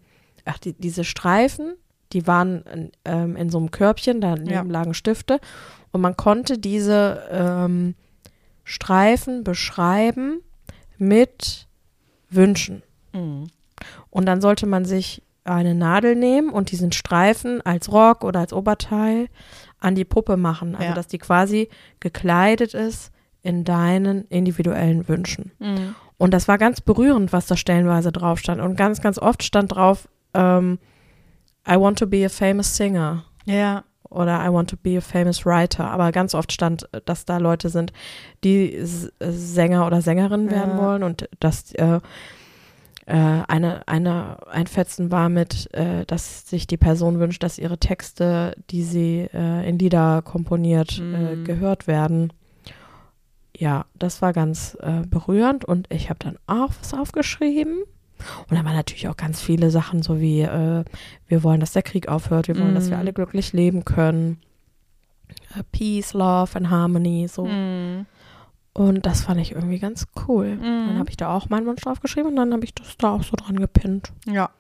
ach, die, diese Streifen, die waren in, ähm, in so einem Körbchen, daneben Ja. lagen Stifte. Und man konnte diese ähm, Streifen beschreiben mit Wünschen. Mhm. Und dann sollte man sich eine Nadel nehmen und diesen Streifen als Rock oder als Oberteil an die Puppe machen. Also, Ja. dass die quasi gekleidet ist in deinen individuellen Wünschen. Mhm. Und das war ganz berührend, was da stellenweise drauf stand. Und ganz, ganz oft stand drauf, ähm, I want to be a famous singer Ja. oder I want to be a famous writer. Aber ganz oft stand, dass da Leute sind, die S- Sänger oder Sängerinnen werden Ja. wollen und dass äh, äh, eine, eine, ein Fetzen war mit, äh, dass sich die Person wünscht, dass ihre Texte, die sie äh, in Lieder komponiert, äh, Mhm. gehört werden. Ja, das war ganz äh, berührend und ich habe dann auch was aufgeschrieben. Und da waren natürlich auch ganz viele Sachen, so wie äh, wir wollen, dass der Krieg aufhört, wir wollen, dass wir Mhm. alle glücklich leben können. Äh, Peace, Love and Harmony, so. Mhm. Und das fand ich irgendwie ganz cool. Dann Mhm. habe ich da auch meinen Wunsch draufgeschrieben und dann habe ich das da auch so dran gepinnt. Ja.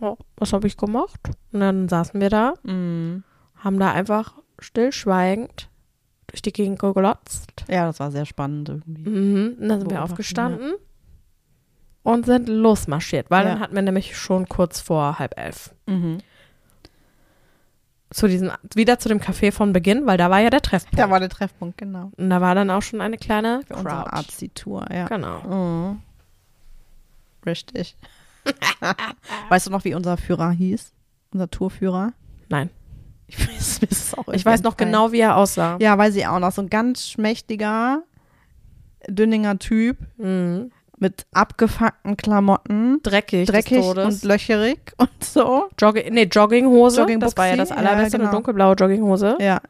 Oh, was habe ich gemacht? Und dann saßen wir da, Mhm. haben da einfach stillschweigend durch die Gegend geglotzt. Ja, das war sehr spannend irgendwie. Mhm. Und dann sind wir aufgestanden und sind losmarschiert, weil dann Ja. hatten wir nämlich schon kurz vor halb elf. Mhm. Zu diesem, wieder zu dem Café von Beginn, weil da war ja der Treffpunkt. Da war der Treffpunkt, genau. und da war dann auch schon eine kleine Für unsere Crowd. Artsy-Tour, ja. Genau. Mhm. Richtig. weißt du noch, wie unser Führer hieß? Unser Tourführer? Nein. Ich weiß, Ich weiß noch genau, wie er aussah. Ja, weiß ich auch noch. So ein ganz schmächtiger, dünninger Typ Mhm. mit abgefuckten Klamotten. Dreckig, Dreckig und löcherig und so. Jogging, nee, Jogginghose. Joggingbuchsi, das war ja das ja, allerbeste, genau. eine dunkelblaue Jogginghose. Ja.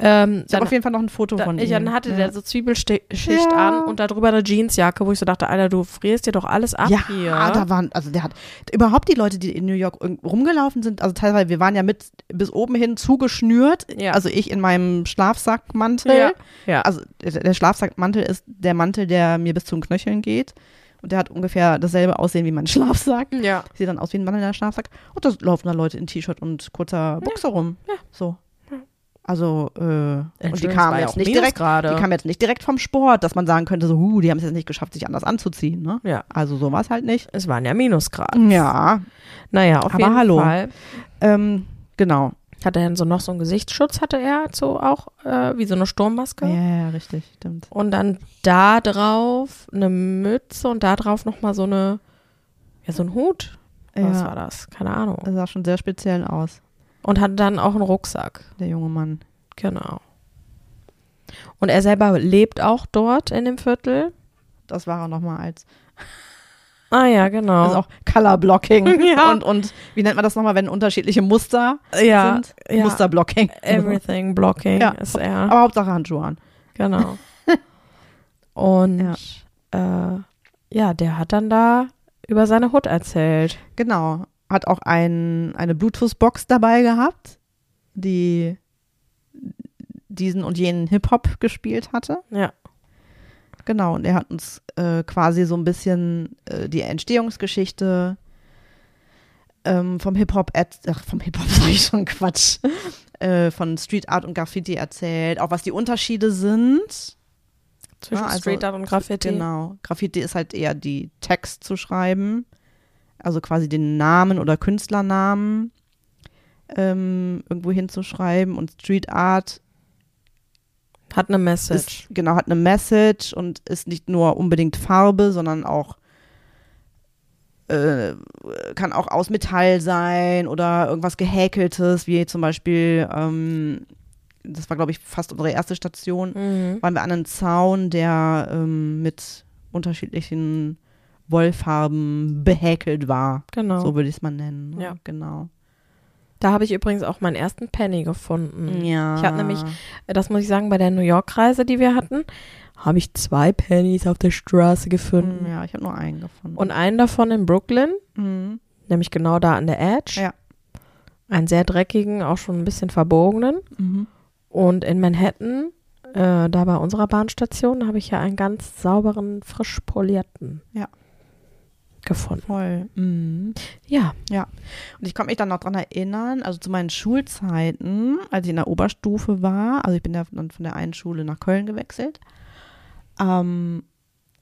Ähm, Ich habe dann, auf jeden Fall noch ein Foto da, von ihm. dann hatte ja. der so Zwiebelschicht Ja. an und darüber eine Jeansjacke, wo ich so dachte, Alter, du frierst dir doch alles ab ja, hier. da waren, also der hat, überhaupt die Leute, die in New York rumgelaufen sind, also teilweise, wir waren ja mit bis oben hin zugeschnürt, Ja. also ich in meinem Schlafsackmantel, ja. ja. also der, der Schlafsackmantel ist der Mantel, der mir bis zum Knöcheln geht und der hat ungefähr dasselbe Aussehen wie mein Schlafsack, ja. sieht dann aus wie ein wandelnder Schlafsack und da laufen da Leute in T-Shirt und kurzer Buchse rum, Ja. so. Also, äh, und die kamen jetzt nicht direkt, Minusgrade. die kamen jetzt nicht direkt vom Sport, dass man sagen könnte, so, huh, die haben es jetzt nicht geschafft, sich anders anzuziehen, ne? Ja. Also so war es halt nicht. Es waren ja Minusgrade. Ja, Naja, auf Aber jeden hallo. Fall. ähm, genau. Hat er so noch so einen Gesichtsschutz, hatte er so auch, äh, wie so eine Sturmmaske. Ja, ja, richtig, stimmt. Und dann da drauf eine Mütze und da drauf nochmal so eine, ja, so ein Hut. Was Ja. war das? Keine Ahnung. Das sah schon sehr speziell aus, Und hatte dann auch einen Rucksack. der junge Mann. Genau. Und er selber lebt auch dort in dem Viertel. Das war er nochmal als. Ah ja, genau. Das ist auch Color Blocking. Ja. Und, und wie nennt man das nochmal, wenn unterschiedliche Muster ja, sind? ja. Musterblocking. Everything blocking Ja, ist er. Aber Hauptsache Handschuhe an. Genau. Und ja. Äh, ja, der hat dann da über seine Hut erzählt. Genau. Hat auch ein, eine Bluetooth-Box dabei gehabt, die diesen und jenen Hip-Hop gespielt hatte. Ja. Genau, und er hat uns äh, quasi so ein bisschen äh, die Entstehungsgeschichte ähm, vom Hip-Hop, ach, vom Hip-Hop sage ich schon Quatsch, äh, von Street Art und Graffiti erzählt, auch was die Unterschiede sind. Zwischen Ja, also- Street Art und Graffiti. Genau, Graffiti ist halt eher die Text zu schreiben, also quasi den Namen oder Künstlernamen ähm, irgendwo hinzuschreiben und Street Art Hat eine Message. ist, genau, hat eine Message und ist nicht nur unbedingt Farbe, sondern auch äh, kann auch aus Metall sein oder irgendwas gehäkeltes, wie zum Beispiel, ähm, das war glaube ich fast unsere erste Station, mhm. waren wir an einem Zaun, der ähm, mit unterschiedlichen Wollfarben behäkelt war. Genau. So würde ich es mal nennen. ne? Ja. Genau. Da habe ich übrigens auch meinen ersten Penny gefunden. Ja. Ich habe nämlich, das muss ich sagen, bei der New York-Reise, die wir hatten, habe ich zwei Pennies auf der Straße gefunden. Ja, ich habe nur einen gefunden. Und einen davon in Brooklyn, Mhm. nämlich genau da an der Edge. Ja. Einen sehr dreckigen, auch schon ein bisschen verbogenen. Mhm. Und in Manhattan, äh, da bei unserer Bahnstation, habe ich ja einen ganz sauberen, frisch polierten Ja. Gefunden. Voll. Mhm. Ja, Und ich kann mich dann noch dran erinnern, also zu meinen Schulzeiten, als ich in der Oberstufe war, also ich bin ja dann von der einen Schule nach Köln gewechselt, ähm,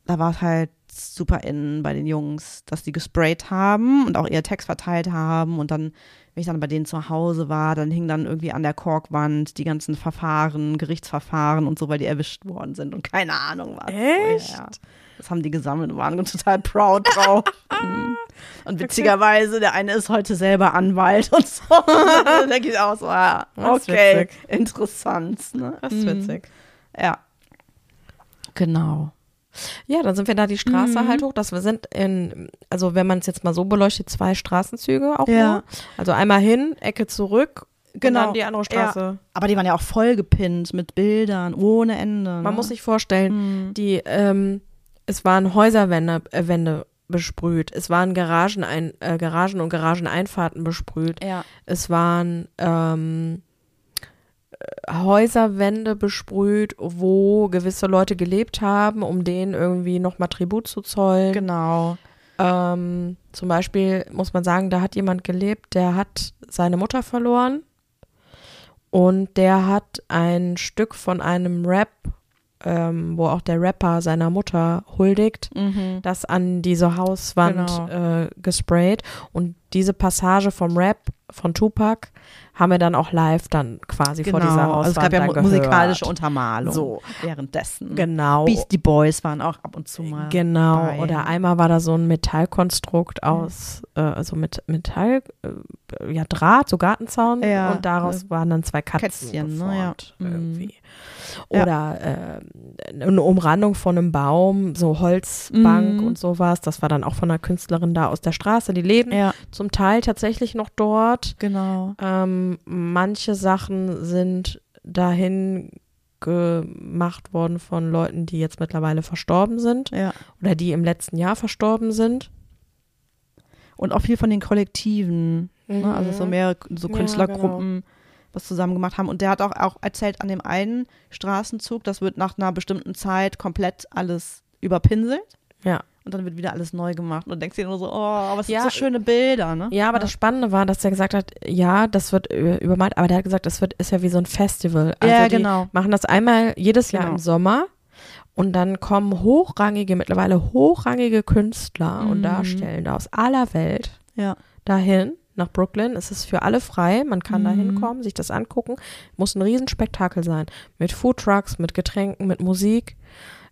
da war es halt super in bei den Jungs, dass die gesprayt haben und auch ihr Text verteilt haben und dann, wenn ich dann bei denen zu Hause war, dann hing dann irgendwie an der Korkwand die ganzen Verfahren, Gerichtsverfahren und so, weil die erwischt worden sind und keine Ahnung was. Echt? Ja, das haben die gesammelt und waren total proud drauf. Mhm. Und witzigerweise, der eine ist heute selber Anwalt und so. da denke ich auch so, ja, ist okay, interessant. Ne? das ist Mhm. witzig. Ja. Genau. Ja, dann sind wir da die Straße Mhm. halt hoch. Das wir sind in, also wenn man es jetzt mal so beleuchtet, zwei Straßenzüge auch Ja. nur. Also einmal hin, Ecke zurück, Genau. und dann die andere Straße. Aber die waren ja auch voll gepinnt mit Bildern, ohne Ende. Man ne? muss sich vorstellen, Mhm. die, ähm, es waren Häuserwände äh, Wände besprüht, es waren Garagen, ein, äh, Garagen und Garageneinfahrten besprüht, Ja. es waren ähm, äh, Häuserwände besprüht, wo gewisse Leute gelebt haben, um denen irgendwie nochmal Tribut zu zollen. Genau. Ähm, zum Beispiel muss man sagen, da hat jemand gelebt, der hat seine Mutter verloren und der hat ein Stück von einem Rap, ähm, wo auch der Rapper seiner Mutter huldigt, Mhm. das an diese Hauswand Genau. äh, gesprayt und diese Passage vom Rap von Tupac haben wir dann auch live dann quasi vor dieser Genau, Hauswand also es gab ja mu- gehört. musikalische Untermalung So. währenddessen. Genau. Beastie Boys waren auch ab und zu mal. Genau, bei. oder einmal war da so ein Metallkonstrukt aus, äh, also mit Metall, äh, ja, Draht, so Gartenzaun Ja, und daraus waren dann zwei Katzen Kätzchen, ne, ja. Mhm. irgendwie. Oder äh, eine Umrandung von einem Baum, so Holzbank Mhm. und sowas, das war dann auch von einer Künstlerin da aus der Straße, die leben zum Teil tatsächlich noch dort. genau. Ähm, manche Sachen sind dahin gemacht worden von Leuten, die jetzt mittlerweile verstorben sind Ja. oder die im letzten Jahr verstorben sind. Und auch viel von den Kollektiven. Ne? Also so mehr so Mhm. Ja, Künstlergruppen was zusammen gemacht haben. Und der hat auch, auch erzählt, an dem einen Straßenzug, das wird nach einer bestimmten Zeit komplett alles überpinselt. Ja. Und dann wird wieder alles neu gemacht. Und du denkst dir nur so, oh, was Ja. sind so schöne Bilder, ne? Ja, aber das Spannende war, dass er gesagt hat, ja, das wird übermalt, aber der hat gesagt, das wird ist ja wie so ein Festival. Also Ja, genau. machen das einmal jedes Jahr Genau. im Sommer und dann kommen hochrangige, mittlerweile hochrangige Künstler und Mhm. Darstellende aus aller Welt Ja. dahin nach Brooklyn. Es ist für alle frei. Man kann da Mhm. hinkommen, sich das angucken. Muss ein Riesenspektakel sein. Mit Foodtrucks, mit Getränken, mit Musik.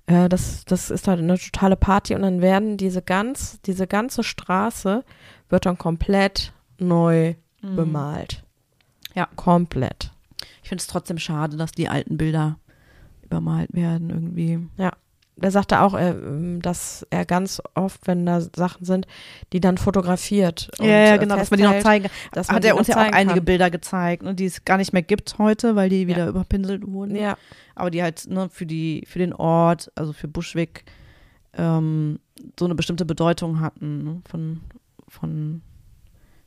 Äh, das, das ist halt eine totale Party und dann werden diese ganz, diese ganze Straße wird dann komplett neu bemalt. Mhm. Ja. Komplett. Ich finde es trotzdem schade, dass die alten Bilder übermalt werden irgendwie. Der sagte auch, äh, dass er ganz oft, wenn da Sachen sind, die dann fotografiert. und, ja, ja, äh, genau, dass man die noch zeigen man Hat er uns ja auch einige kann. Bilder gezeigt, ne, die es gar nicht mehr gibt heute, weil die wieder überpinselt wurden. Ja, aber die halt ne, für die für den Ort, also für Bushwick, ähm, so eine bestimmte Bedeutung hatten ne, von von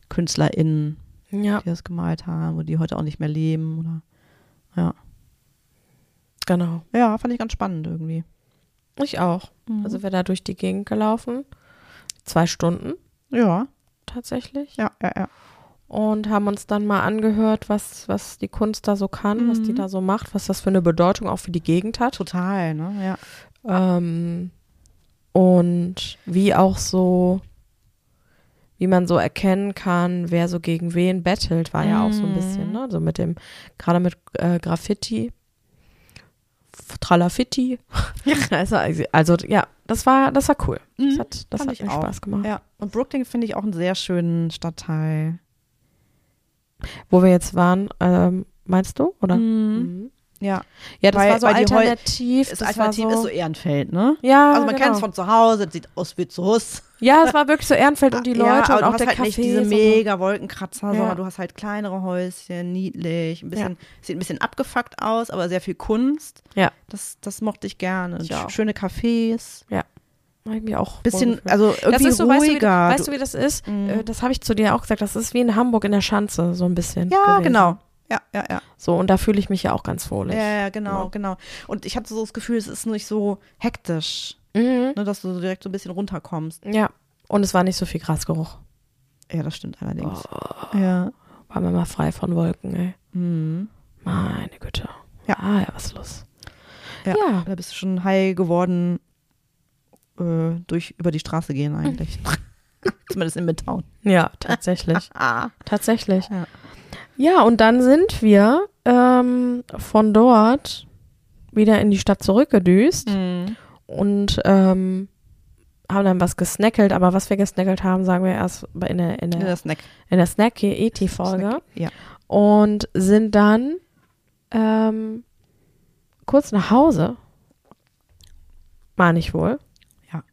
KünstlerInnen, ja, die das gemalt haben, wo die heute auch nicht mehr leben oder ja, genau. ja, fand ich ganz spannend irgendwie. Ich auch. Mhm. Also wir da durch die Gegend gelaufen. Zwei Stunden ja, tatsächlich. ja, ja, ja. Und haben uns dann mal angehört, was, was die Kunst da so kann, was die Mhm. da so macht, was das für eine Bedeutung auch für die Gegend hat. Total, ne? Ja. Ähm, und wie auch so, wie man so erkennen kann, wer so gegen wen bettelt, war ja auch so ein bisschen, Mhm. ne? So mit dem, gerade mit äh, Graffiti, Tralafitti. also, also ja, das war, das war cool. Das Mhm, hat, das fand hat mir auch. Spaß gemacht. Ja. Und Brooklyn finde ich auch einen sehr schönen Stadtteil. Wo wir jetzt waren, ähm, meinst du? Oder? Mhm. Mhm. Ja. Ja, das Weil- war so alternativ. Das, das Alternativ so, ist so Ehrenfeld, ne? ja, Also man genau. kennt es von zu Hause, das sieht aus wie zu Hus. Ja, es war wirklich so Ehrenfeld und die Leute ja, aber und du auch hast der halt Café. nicht diese mega Wolkenkratzer, Ja. sondern du hast halt kleinere Häuschen, niedlich, ein bisschen, sieht ein bisschen abgefuckt aus, aber sehr viel Kunst. Ja. Das, das mochte ich gerne. Ich. Schöne Cafés, ich mir auch bisschen, also das irgendwie ist so, weißt du, wie, ruhiger. weißt du, wie das ist? Mhm. Äh, Das habe ich zu dir auch gesagt. Das ist wie in Hamburg in der Schanze, so ein bisschen. ja, gewesen. genau. Ja, ja, ja. So, und da fühle ich mich ja auch ganz wohlig. Ja, ja, genau, Ja. genau. Und ich hatte so das Gefühl, es ist nicht so hektisch, Mhm. ne, dass du so direkt so ein bisschen runterkommst. Ja. Und es war nicht so viel Grasgeruch. Ja, das stimmt allerdings. Oh. Ja. Waren wir mal frei von Wolken, ey. Mhm. Meine Güte. Ja. Ah, ja, was ist los? Ja. Ja. Da bist du schon high geworden äh, durch über die Straße gehen eigentlich. Zumindest in Midtown. Ja, tatsächlich. Ah. tatsächlich. Ja. Ja, und dann sind wir ähm, von dort wieder in die Stadt zurückgedüst Mhm. und ähm, haben dann was gesnackelt, aber was wir gesnackelt haben, sagen wir erst in der, in der, der Snack. in der Snack, Ja. und sind dann ähm, kurz nach Hause. Meine ich wohl. Ja.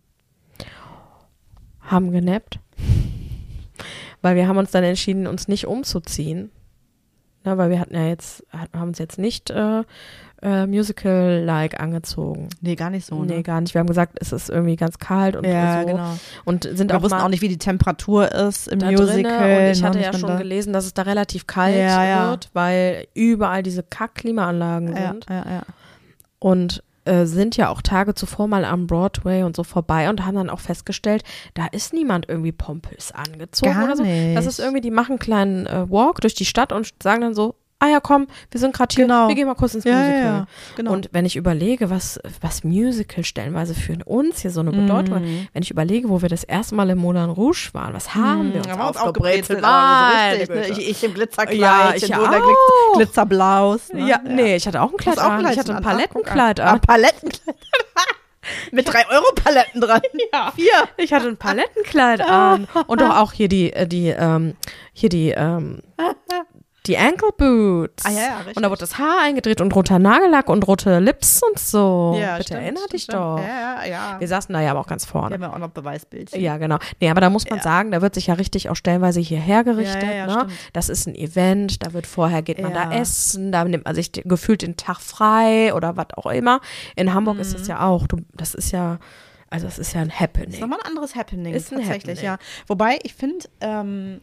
Haben genappt. Weil wir haben uns dann entschieden, uns nicht umzuziehen. Ne, weil wir hatten ja jetzt, haben uns jetzt nicht äh, äh, Musical-like angezogen. Nee, gar nicht so. nee, Ne? gar nicht. Wir haben gesagt, es ist irgendwie ganz kalt und ja, so. genau. Und sind Wir auch wussten auch nicht, wie die Temperatur ist im da Musical. drinne und ich ne, hatte ja schon da- gelesen, dass es da relativ kalt Ja, ja. wird, weil überall diese Kack-Klimaanlagen Ja, sind. ja, ja. Und äh, sind ja auch Tage zuvor mal am Broadway und so vorbei und haben dann auch festgestellt, da ist niemand irgendwie pompös angezogen Gar oder so. nicht. Das ist irgendwie, die machen einen kleinen äh, Walk durch die Stadt und sagen dann so, ah ja, komm, wir sind gerade hier, Genau. wir gehen mal kurz ins Ja, ja, Musical. ja, genau. Und wenn ich überlege, was, was Musical stellenweise für uns hier so eine Bedeutung hat, Mhm. wenn ich überlege, wo wir das erste Mal im Moulin Rouge waren, was haben wir uns haben wir uns aufgebrezelt? aufgebrezelt, aber so. Ich, ich im Glitzerkleid, Ja, ich in der auch. Glitz Glitzerblaus. Ne? Ja, nee, ich hatte auch ein Kleid auch an. Ich hatte ein an. Palettenkleid Ah, an. Palettenkleid. Mit drei Euro Paletten dran. Ja. Vier. Ich hatte ein Palettenkleid an. Und doch auch hier die, äh, die, ähm, hier die, ähm, die Ankle Boots. Ah, ja, ja, richtig. Und da wurde das Haar eingedreht und roter Nagellack und rote Lips und so. Ja, Bitte stimmt, erinnere dich stimmt. doch. Ja, ja, ja. Wir saßen da ja aber auch ganz vorne. Hier haben wir auch noch Beweisbildchen. Ja, genau. Nee, aber da muss man sagen, da wird sich ja richtig auch stellenweise hierher gerichtet. Ja, ja, ja, ne? stimmt. Das ist ein Event, da wird vorher geht man Ja. da essen, da nimmt man sich gefühlt den Tag frei oder was auch immer. In Hamburg ist Mhm. es ja auch. Du, das ist ja, also es ist ja ein Happening. ist nochmal ein anderes Happening. Ist ein tatsächlich, Happening. ja. Wobei, ich finde, ähm,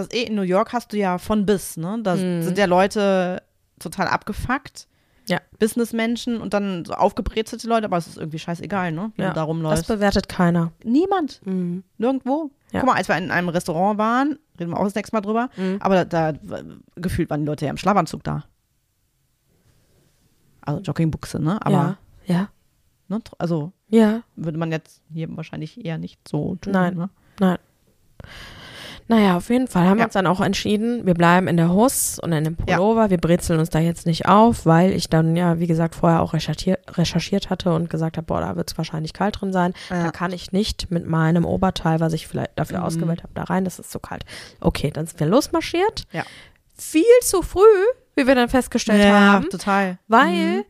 das eh in New York hast du ja von bis, ne? Da sind ja Leute total abgefuckt. Ja. Businessmenschen und dann so aufgebrezelte Leute, aber es ist irgendwie scheißegal, ne? Wie ja, du da das bewertet keiner. Niemand. Mhm. Nirgendwo. Ja. Guck mal, als wir in einem Restaurant waren, reden wir auch das nächste Mal drüber, Mhm. aber da, da gefühlt waren die Leute ja im Schlafanzug da. Also Joggingbuchse, ne? Aber, ja, ja, ne? also ja, würde man jetzt hier wahrscheinlich eher nicht so tun. Nein. Ne? nein. Naja, auf jeden Fall haben wir Ja. uns dann auch entschieden, wir bleiben in der Hus und in dem Pullover. Wir brezeln uns da jetzt nicht auf, weil ich dann ja, wie gesagt, vorher auch recherchiert, recherchiert hatte und gesagt habe, boah, da wird es wahrscheinlich kalt drin sein. Da Ja. kann ich nicht mit meinem Oberteil, was ich vielleicht dafür Mhm. ausgewählt habe, da rein. Das ist zu kalt. Okay, dann sind wir losmarschiert. Ja. Viel zu früh, wie wir dann festgestellt Ja, haben. total. Weil wir äh,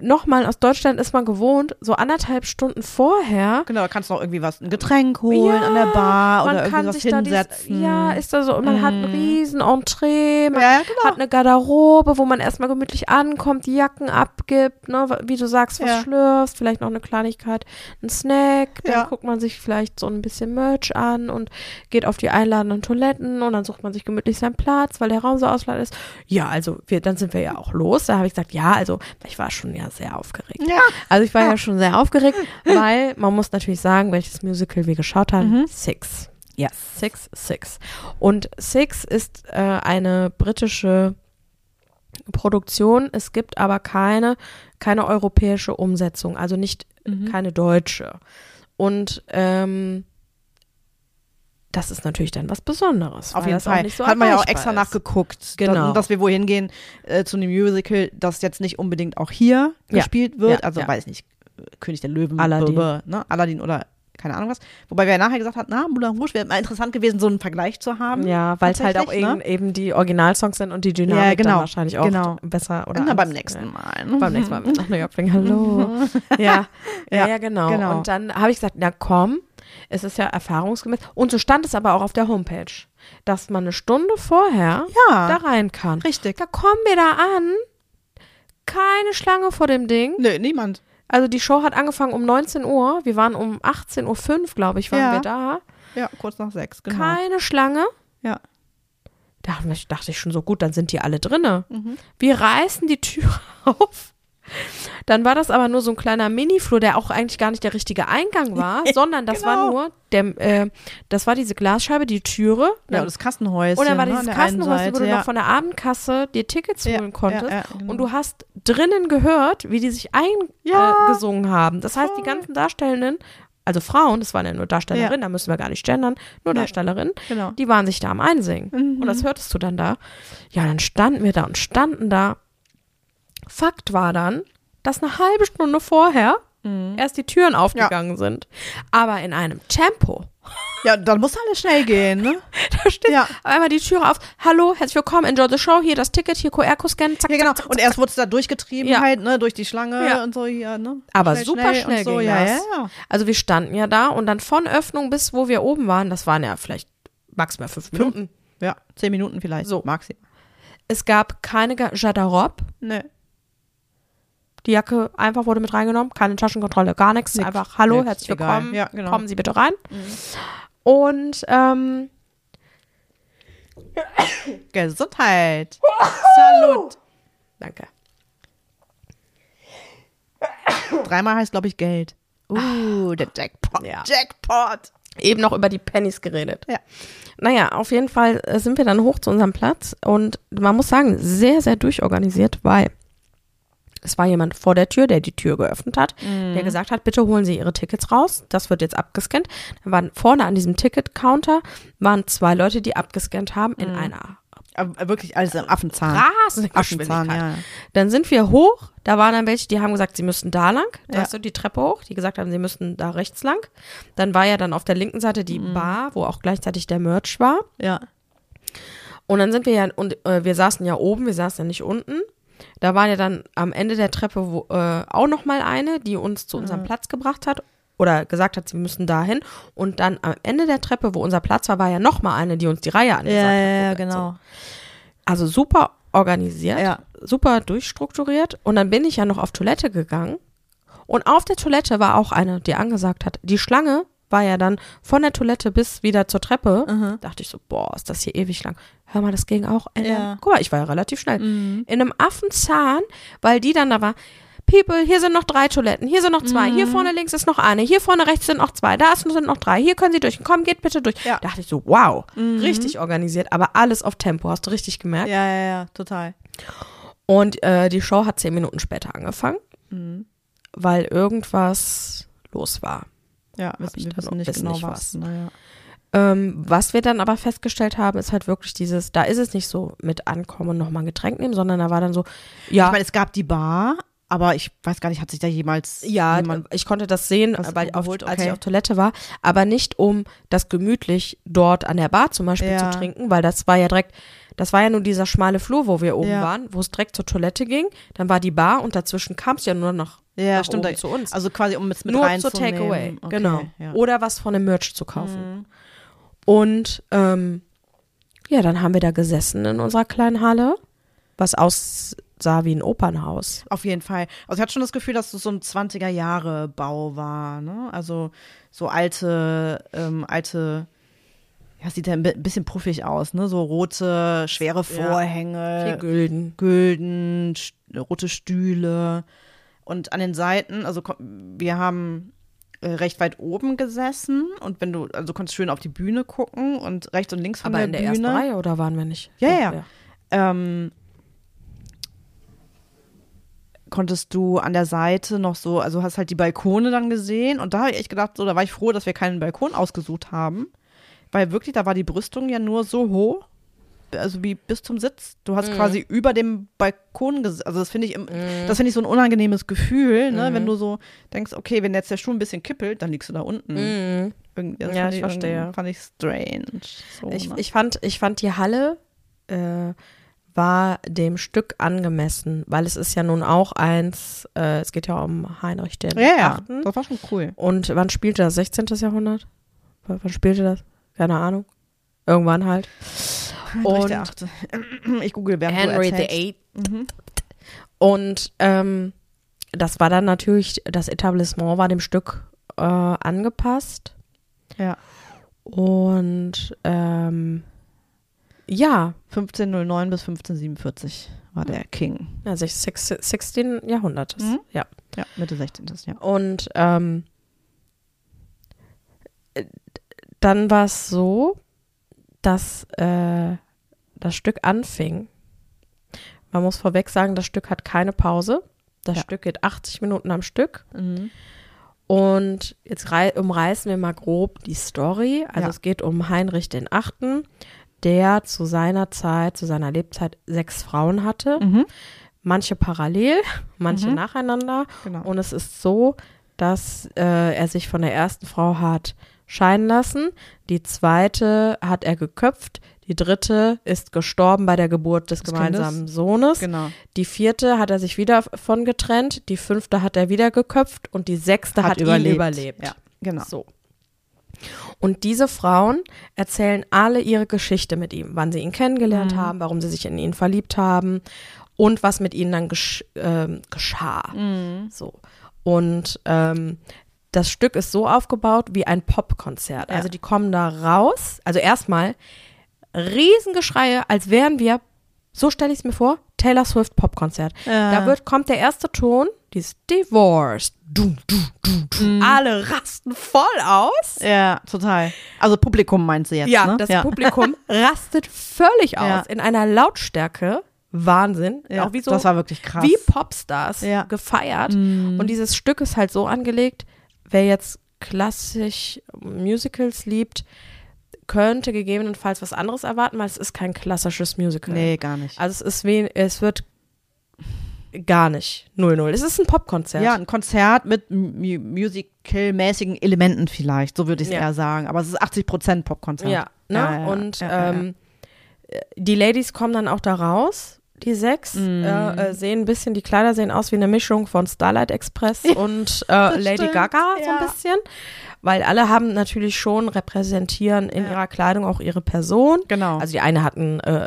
nochmal aus Deutschland ist man gewohnt, so anderthalb Stunden vorher. Genau, da kannst du noch irgendwie was, ein Getränk holen an der Bar oder irgendwie was da dies- hinsetzen. ja, ist da so, man hat ein riesen Entree, man Ja, ja, genau. hat eine Garderobe, wo man erstmal gemütlich ankommt, die Jacken abgibt, ne, wie du sagst, was Ja. schlürfst, vielleicht noch eine Kleinigkeit, ein Snack, dann Ja. guckt man sich vielleicht so ein bisschen Merch an und geht auf die einladenden Toiletten und dann sucht man sich gemütlich seinen Platz, weil der Raum so ausladend ist. Ja, also wir, dann sind wir ja auch los. Da habe ich gesagt, ja, also ich war schon ja sehr aufgeregt. Ja. Also ich war ja schon sehr aufgeregt, weil man muss natürlich sagen, welches Musical wir geschaut haben. Six. Yes. Six, Six. Und Six ist äh, eine britische Produktion. Es gibt aber keine, keine europäische Umsetzung, also nicht keine deutsche. Und ähm, das ist natürlich dann was Besonderes. Auf jeden Fall. so Hat man ja auch extra ist. nachgeguckt, Genau. dass, dass wir wohin gehen äh, zu einem Musical, das jetzt nicht unbedingt auch hier Ja. gespielt wird. Ja, Also ja. weiß nicht, König der Löwen, Aladdin. ne? Aladdin oder keine Ahnung was. Wobei wir ja nachher gesagt haben, na, Moulin Rouge wäre mal interessant gewesen, so einen Vergleich zu haben. Ja, weil es halt auch ne? eben die Originalsongs sind und die Dynamik Ja, genau, dann wahrscheinlich auch genau. besser oder Na, beim nächsten. Mal. Ne? Beim nächsten Mal mit nach New York fliegen. Hallo. ja, ja, Ja, ja, genau. genau. Und dann habe ich gesagt, na komm, es ist ja erfahrungsgemäß. Und so stand es aber auch auf der Homepage, dass man eine Stunde vorher Ja. da rein kann. Richtig. Da kommen wir da an, keine Schlange vor dem Ding. Nö, niemand. Also die Show hat angefangen um 19 Uhr. Wir waren um 18.05 Uhr, glaube ich, waren Ja. wir da. Ja, kurz nach sechs, genau. Keine Schlange. Ja. Da dachte ich schon so, gut, dann sind die alle drinne. Mhm. Wir reißen die Tür auf. Dann war das aber nur so ein kleiner Miniflur, der auch eigentlich gar nicht der richtige Eingang war, sondern das war genau. nur, der, äh, das war diese Glasscheibe, die Türe. Ja, das Kassenhäuschen. und dann war ne, dieses einen Kassenhaus, wo du ja. noch von der Abendkasse dir Tickets Ja, holen konntest. ja, ja, genau. Und du hast drinnen gehört, wie die sich Ja. eingesungen äh, haben. Das heißt, die ganzen Darstellenden, also Frauen, das waren ja nur Darstellerinnen, Ja. da müssen wir gar nicht gendern, nur Nee. Darstellerinnen, Genau. die waren sich da am Einsingen. Mhm. Und das hörtest du dann da. Ja, dann standen wir da und standen da. Fakt war dann, dass eine halbe Stunde vorher Mhm. erst die Türen aufgegangen sind. Aber in einem Tempo. Ja, dann muss alles schnell gehen, ne? Da steht Ja. auf einmal die Tür auf. Hallo, herzlich willkommen, enjoy the show. Hier das Ticket, hier QR-Code scannen. Zack, Ja, genau. zack, zack, Und erst wurde es da durchgetrieben Ja. halt, ne, durch die Schlange Ja. und so hier, ne? Aber Schnell, super schnell, und so. ging ja, das. ja, ja. Also wir standen ja da und dann von Öffnung bis wo wir oben waren, das waren ja vielleicht maximal fünf Minuten. Ja, zehn Minuten vielleicht. So. Maxi. Es gab keine Ga- Garderobe. Ne. Die Jacke einfach wurde mit reingenommen, keine Taschenkontrolle, gar nichts. Nix. Einfach, hallo, Nix, herzlich willkommen. Ja, genau. Kommen Sie bitte rein. Und ähm, Gesundheit. Salut. danke. Dreimal heißt, glaube ich, Geld. Uh, der Jackpot. Ja. Jackpot. Eben noch über die Pennies geredet. Ja. Naja, auf jeden Fall äh, sind wir dann hoch zu unserem Platz und man muss sagen, sehr, sehr durchorganisiert, weil es war jemand vor der Tür, der die Tür geöffnet hat, der gesagt hat, bitte holen Sie Ihre Tickets raus. Das wird jetzt abgescannt. Da waren vorne an diesem Ticket-Counter waren zwei Leute, die abgescannt haben in einer Aber wirklich alles im Affenzahn. rasenden Affenzahn, ja. Dann sind wir hoch. Da waren dann welche, die haben gesagt, sie müssten da lang. Da Ja. hast du die Treppe hoch, die gesagt haben, sie müssten da rechts lang. Dann war ja dann auf der linken Seite die Bar, wo auch gleichzeitig der Merch war. Ja. Und dann sind wir ja, und äh, wir saßen ja oben, wir saßen ja nicht unten. Da war ja dann am Ende der Treppe wo, äh, auch noch mal eine, die uns zu unserem Platz gebracht hat oder gesagt hat, sie müssen dahin. Und dann am Ende der Treppe, wo unser Platz war, war ja noch mal eine, die uns die Reihe angesagt Ja, hat. ja, ja, genau. So. Also super organisiert, Ja. super durchstrukturiert. Und dann bin ich ja noch auf Toilette gegangen. Und auf der Toilette war auch eine, die angesagt hat, die Schlange war ja dann von der Toilette bis wieder zur Treppe. Dachte ich so, boah, ist das hier ewig lang. Hör mal, das ging auch. In Ja. guck mal, ich war ja relativ schnell. In einem Affenzahn, weil die dann da war, People, hier sind noch drei Toiletten, hier sind noch zwei, hier vorne links ist noch eine, hier vorne rechts sind noch zwei, da sind noch drei, hier können Sie durch. Komm, geht bitte durch. Ja. Dachte ich so, wow, richtig organisiert, aber alles auf Tempo, hast du richtig gemerkt. Ja, ja, ja, total. Und äh, die Show hat zehn Minuten später angefangen, Mhm. weil irgendwas los war. Ja, wissen, ich wir wissen noch- nicht wissen genau nicht was. was. Naja. Ähm, was wir dann aber festgestellt haben, ist halt wirklich dieses, da ist es nicht so mit ankommen und nochmal ein Getränk nehmen, sondern da war dann so, ja, Ich meine, es gab die Bar, aber ich weiß gar nicht, hat sich da jemals ja, jemand ich konnte das sehen, weil auf, geholt? als ich Okay. auf Toilette war, aber nicht um das gemütlich dort an der Bar zum Beispiel Ja. zu trinken, weil das war ja direkt, das war ja nur dieser schmale Flur, wo wir oben Ja. waren, wo es direkt zur Toilette ging, dann war die Bar und dazwischen kam es ja nur noch Ja, nach stimmt. da- zu uns. Also quasi, um es mit nur zur Takeaway, Okay, genau. Ja. Oder was von dem Merch zu kaufen. Und ähm, ja, dann haben wir da gesessen in unserer kleinen Halle, was aussah wie ein Opernhaus. Auf jeden Fall. Also ich hatte schon das Gefühl, dass es so ein 20er Jahre Bau war, ne? Also so alte, ähm, alte, ja, sieht ja ein bi- bisschen puffig aus, ne? So rote, schwere Vorhänge, Gülden. Gülden, st rote Stühle. Und an den Seiten, also wir haben äh, recht weit oben gesessen und wenn du, also konntest schön auf die Bühne gucken und rechts und links von Aber der in der Bühne. ersten Reihe oder waren wir nicht? Ja, Doch, ja. ähm, konntest du an der Seite noch so, also hast halt die Balkone dann gesehen und da habe ich echt gedacht, so, da war ich froh, dass wir keinen Balkon ausgesucht haben, weil wirklich, da war die Brüstung ja nur so hoch, also wie bis zum Sitz. Du Mhm. hast quasi über dem Balkon gesessen, also das finde ich, im- das finde ich so ein unangenehmes Gefühl, ne, Mhm. wenn du so denkst, okay, wenn jetzt der Schuh ein bisschen kippelt, dann liegst du da unten. Mhm. Ja, ich irgendwie- verstehe. Fand ich strange. So, Ich, ne? ich, fand, ich fand die Halle äh, war dem Stück angemessen, weil es ist ja nun auch eins, äh, es geht ja um Heinrich den ja, ja, Achten. das war schon cool. Und wann spielte das? 16. Jahrhundert? W- Wann spielte das? Keine Ahnung. Irgendwann halt. Heinrich Und der Achte. Ich google, wer Henry the. Eighth. Mhm. Und ähm, das war dann natürlich, das Etablissement war dem Stück äh, angepasst. Ja. Und ähm, ja, 1509 bis 1547 war der King. ja, sech- sech- 16. Jahrhunderts. Mhm. Ja. Ja, Mitte 16. Ja. Und ähm, äh, dann war es so, dass äh, das Stück anfing. Man muss vorweg sagen, das Stück hat keine Pause. Das Ja. Stück geht 80 Minuten am Stück. Mhm. Und jetzt rei- umreißen wir mal grob die Story. Also Ja. es geht um Heinrich den Achten, der zu seiner Zeit, zu seiner Lebzeit sechs Frauen hatte. Mhm. Manche parallel, manche Mhm. nacheinander. Genau. Und es ist so, dass äh, er sich von der ersten Frau hat scheiden lassen. Die zweite hat er geköpft. Die dritte ist gestorben bei der Geburt des Des gemeinsamen Kindes. Sohnes. genau. Die vierte hat er sich wieder von getrennt. Die fünfte hat er wieder geköpft. Und die sechste hat, ihn überlebt. Ja, genau. So. Und diese Frauen erzählen alle ihre Geschichte mit ihm, wann sie ihn kennengelernt Mhm. haben, warum sie sich in ihn verliebt haben und was mit ihnen dann gesch ähm, geschah. Mhm. So. Und ähm, das Stück ist so aufgebaut wie ein Popkonzert. Ja. Also die kommen da raus. Also erstmal Riesengeschreie, als wären wir, so stelle ich es mir vor, Taylor Swift Popkonzert. Ja. Da wird, kommt der erste Ton dieses Divorce. Du, du, du, du. Mhm. Alle rasten voll aus. Ja, total. Also Publikum meinst du jetzt, Ja, ne? das Publikum rastet völlig aus Ja. in einer Lautstärke. Wahnsinn. Ja, Auch wie so, das war wirklich krass. wie Popstars Ja. Mhm. gefeiert. Und dieses Stück ist halt so angelegt, wer jetzt klassisch Musicals liebt, könnte gegebenenfalls was anderes erwarten, weil es ist kein klassisches Musical. Nee, gar nicht. Also es ist wen, es wird gar nicht 0-0. Es ist ein Popkonzert. Ja, ein Konzert mit mu musical-mäßigen Elementen vielleicht, so würde ich es Ja. eher sagen. Aber es ist 80% Popkonzert. Ja, ne? Ja, und ähm, die Ladies kommen dann auch da raus, die sechs, Mhm. äh, sehen ein bisschen, die Kleider sehen aus wie eine Mischung von Starlight Express und äh, Lady stimmt, Gaga so ein bisschen. Weil alle haben natürlich schon repräsentieren in ihrer Kleidung auch ihre Person. Genau. Also die eine hat einen äh,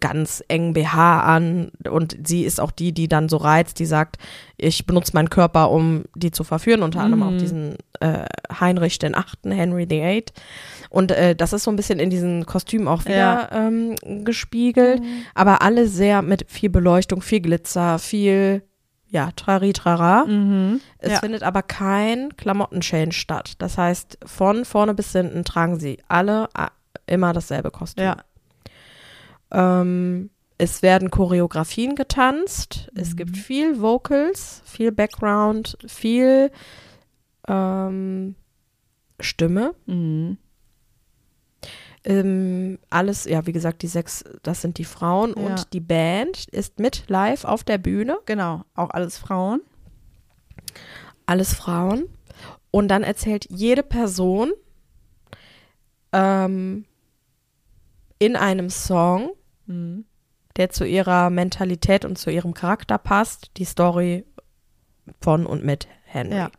ganz engen BH an und sie ist auch die, die dann so reizt, die sagt, ich benutze meinen Körper, um die zu verführen, unter anderem Mhm. auch diesen äh, Heinrich den Achten, Henry VIII. Und äh, das ist so ein bisschen in diesen Kostümen auch wieder Ja. ähm, gespiegelt, aber alle sehr mit viel Beleuchtung, viel Glitzer, viel ja, Trari Trara. mhm. Es ja. findet aber kein Klamotten-Change statt. Das heißt, von vorne bis hinten tragen sie alle äh, immer dasselbe Kostüm. ja. Ähm, es werden Choreografien getanzt. Es Mhm. gibt viel Vocals, viel Background, viel ähm, Stimme. Mhm. Ähm, alles, ja, wie gesagt, die sechs, das sind die Frauen Ja. und die Band ist mit live auf der Bühne. Genau. Auch alles Frauen. Alles Frauen. Und dann erzählt jede Person ähm, in einem Song. Der zu ihrer Mentalität und zu ihrem Charakter passt, die Story von und mit Henry. Ja.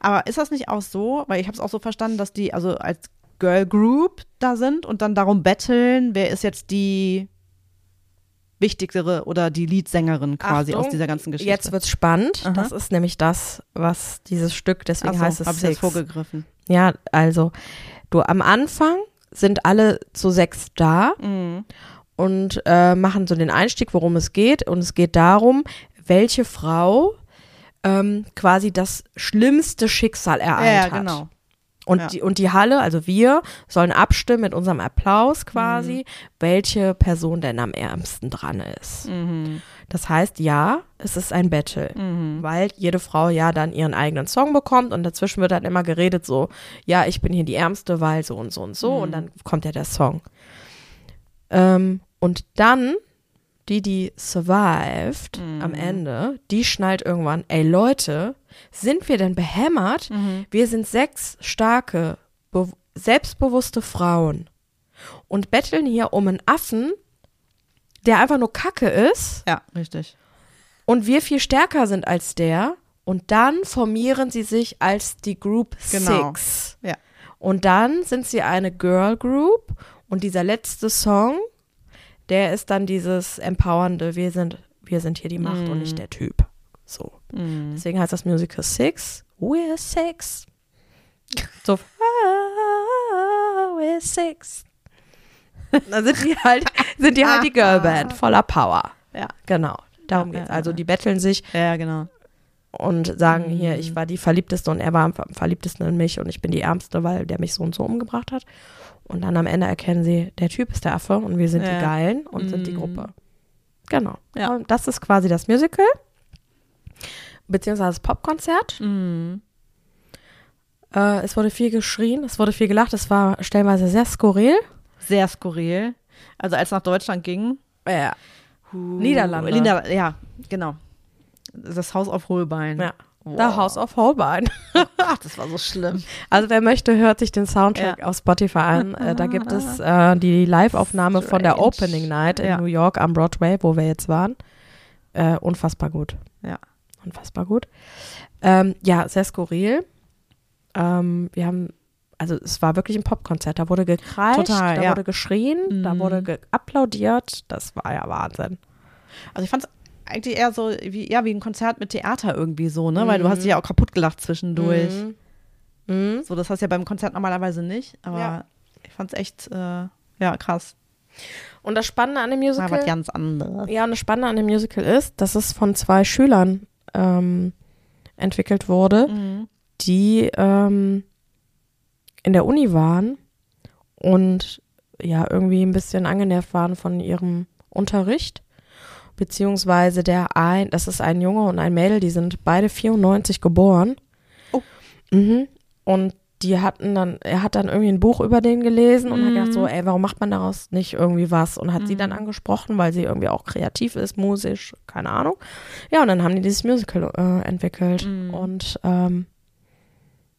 Aber ist das nicht auch so, weil ich habe es auch so verstanden, dass die also als Girl Group da sind und dann darum betteln, wer ist jetzt die wichtigere oder die Leadsängerin quasi Achtung, aus dieser ganzen Geschichte. Jetzt wird's spannend. Aha. Das ist nämlich das, was dieses Stück, deswegen so, heißt es hab ich jetzt Six. vorgegriffen. Ja, also du am Anfang sind alle zu sechs da Mhm. Und äh, machen so den Einstieg, worum es geht. Und es geht darum, welche Frau ähm, quasi das schlimmste Schicksal ereilt Ja, ja, hat. genau. Und, Ja. die, und die Halle, also wir, sollen abstimmen mit unserem Applaus quasi, welche Person denn am ärmsten dran ist. Mhm. Das heißt, ja, es ist ein Battle, Mhm. weil jede Frau ja dann ihren eigenen Song bekommt und dazwischen wird dann immer geredet so, ja, ich bin hier die Ärmste, weil so und so und so und dann kommt ja der Song. Ähm, und dann die, die survived am Ende, die schnallt irgendwann, ey Leute, sind wir denn behämmert? Wir sind sechs starke, be selbstbewusste Frauen und betteln hier um einen Affen, der einfach nur Kacke ist Ja, richtig. und wir viel stärker sind als der und dann formieren sie sich als die Group Genau. Six. Ja. Und dann sind sie eine Girl Group und dieser letzte Song, der ist dann dieses empowernde, wir sind, wir sind hier die Macht und nicht der Typ. So. Mhm. Deswegen heißt das Musical Six. We're Six. So, ah, we're Six. Dann sind die halt, sind die halt die Girlband, voller Power. Ja. Genau. Darum geht's. Also die betteln sich Ja, genau. und sagen Mhm. hier, ich war die Verliebteste und er war am verliebtesten in mich und ich bin die Ärmste, weil der mich so und so umgebracht hat. Und dann am Ende erkennen sie, der Typ ist der Affe und wir sind Ja. die Geilen und sind die Mhm. Gruppe. Genau. Ja. Und das ist quasi das Musical, beziehungsweise das Popkonzert. Mhm. Äh, es wurde viel geschrien, es wurde viel gelacht, es war stellenweise sehr skurril. Sehr skurril. Also als es nach Deutschland ging. Ja. Niederlande. Nieder ja, genau. Das Haus auf Hohlbein. Ja. Wow. The House of Holbein. Ach, das war so schlimm. Also wer möchte, hört sich den Soundtrack auf Spotify an. Äh, da gibt es äh, die Live-Aufnahme von der. Opening Night in Ja. New York am Broadway, wo wir jetzt waren. Äh, unfassbar gut. Ja. Unfassbar gut. Ähm, ja, sehr skurril. Ähm, wir haben, also es war wirklich ein Popkonzert. Da wurde gekreischt, Total, da ja. wurde geschrien, da Mhm. wurde geapplaudiert. Das war ja Wahnsinn. Also ich fand es eigentlich eher so wie, ja, wie ein Konzert mit Theater irgendwie so, ne? Weil du Mhm. hast dich ja auch kaputt gelacht zwischendurch. Mhm. Mhm. So, das hast du ja beim Konzert normalerweise nicht. Aber Ja. ich fand es echt, äh, ja, krass. Und das Spannende an dem Musical. was ganz anderes. Ja, und das Spannende an dem Musical ist, dass es von zwei Schülern ähm, entwickelt wurde, Mhm. die ähm, in der Uni waren und ja irgendwie ein bisschen angenervt waren von ihrem Unterricht. Beziehungsweise der ein, das ist ein Junge und ein Mädel, die sind beide 94 geboren. Oh. Mhm. Und die hatten dann, er hat dann irgendwie ein Buch über den gelesen und hat gedacht so, Mhm. ey, warum macht man daraus nicht irgendwie was? Und hat sie dann Mhm. angesprochen, weil sie irgendwie auch kreativ ist, musisch, keine Ahnung. Ja, und dann haben die dieses Musical äh, entwickelt. Mhm. Und ähm,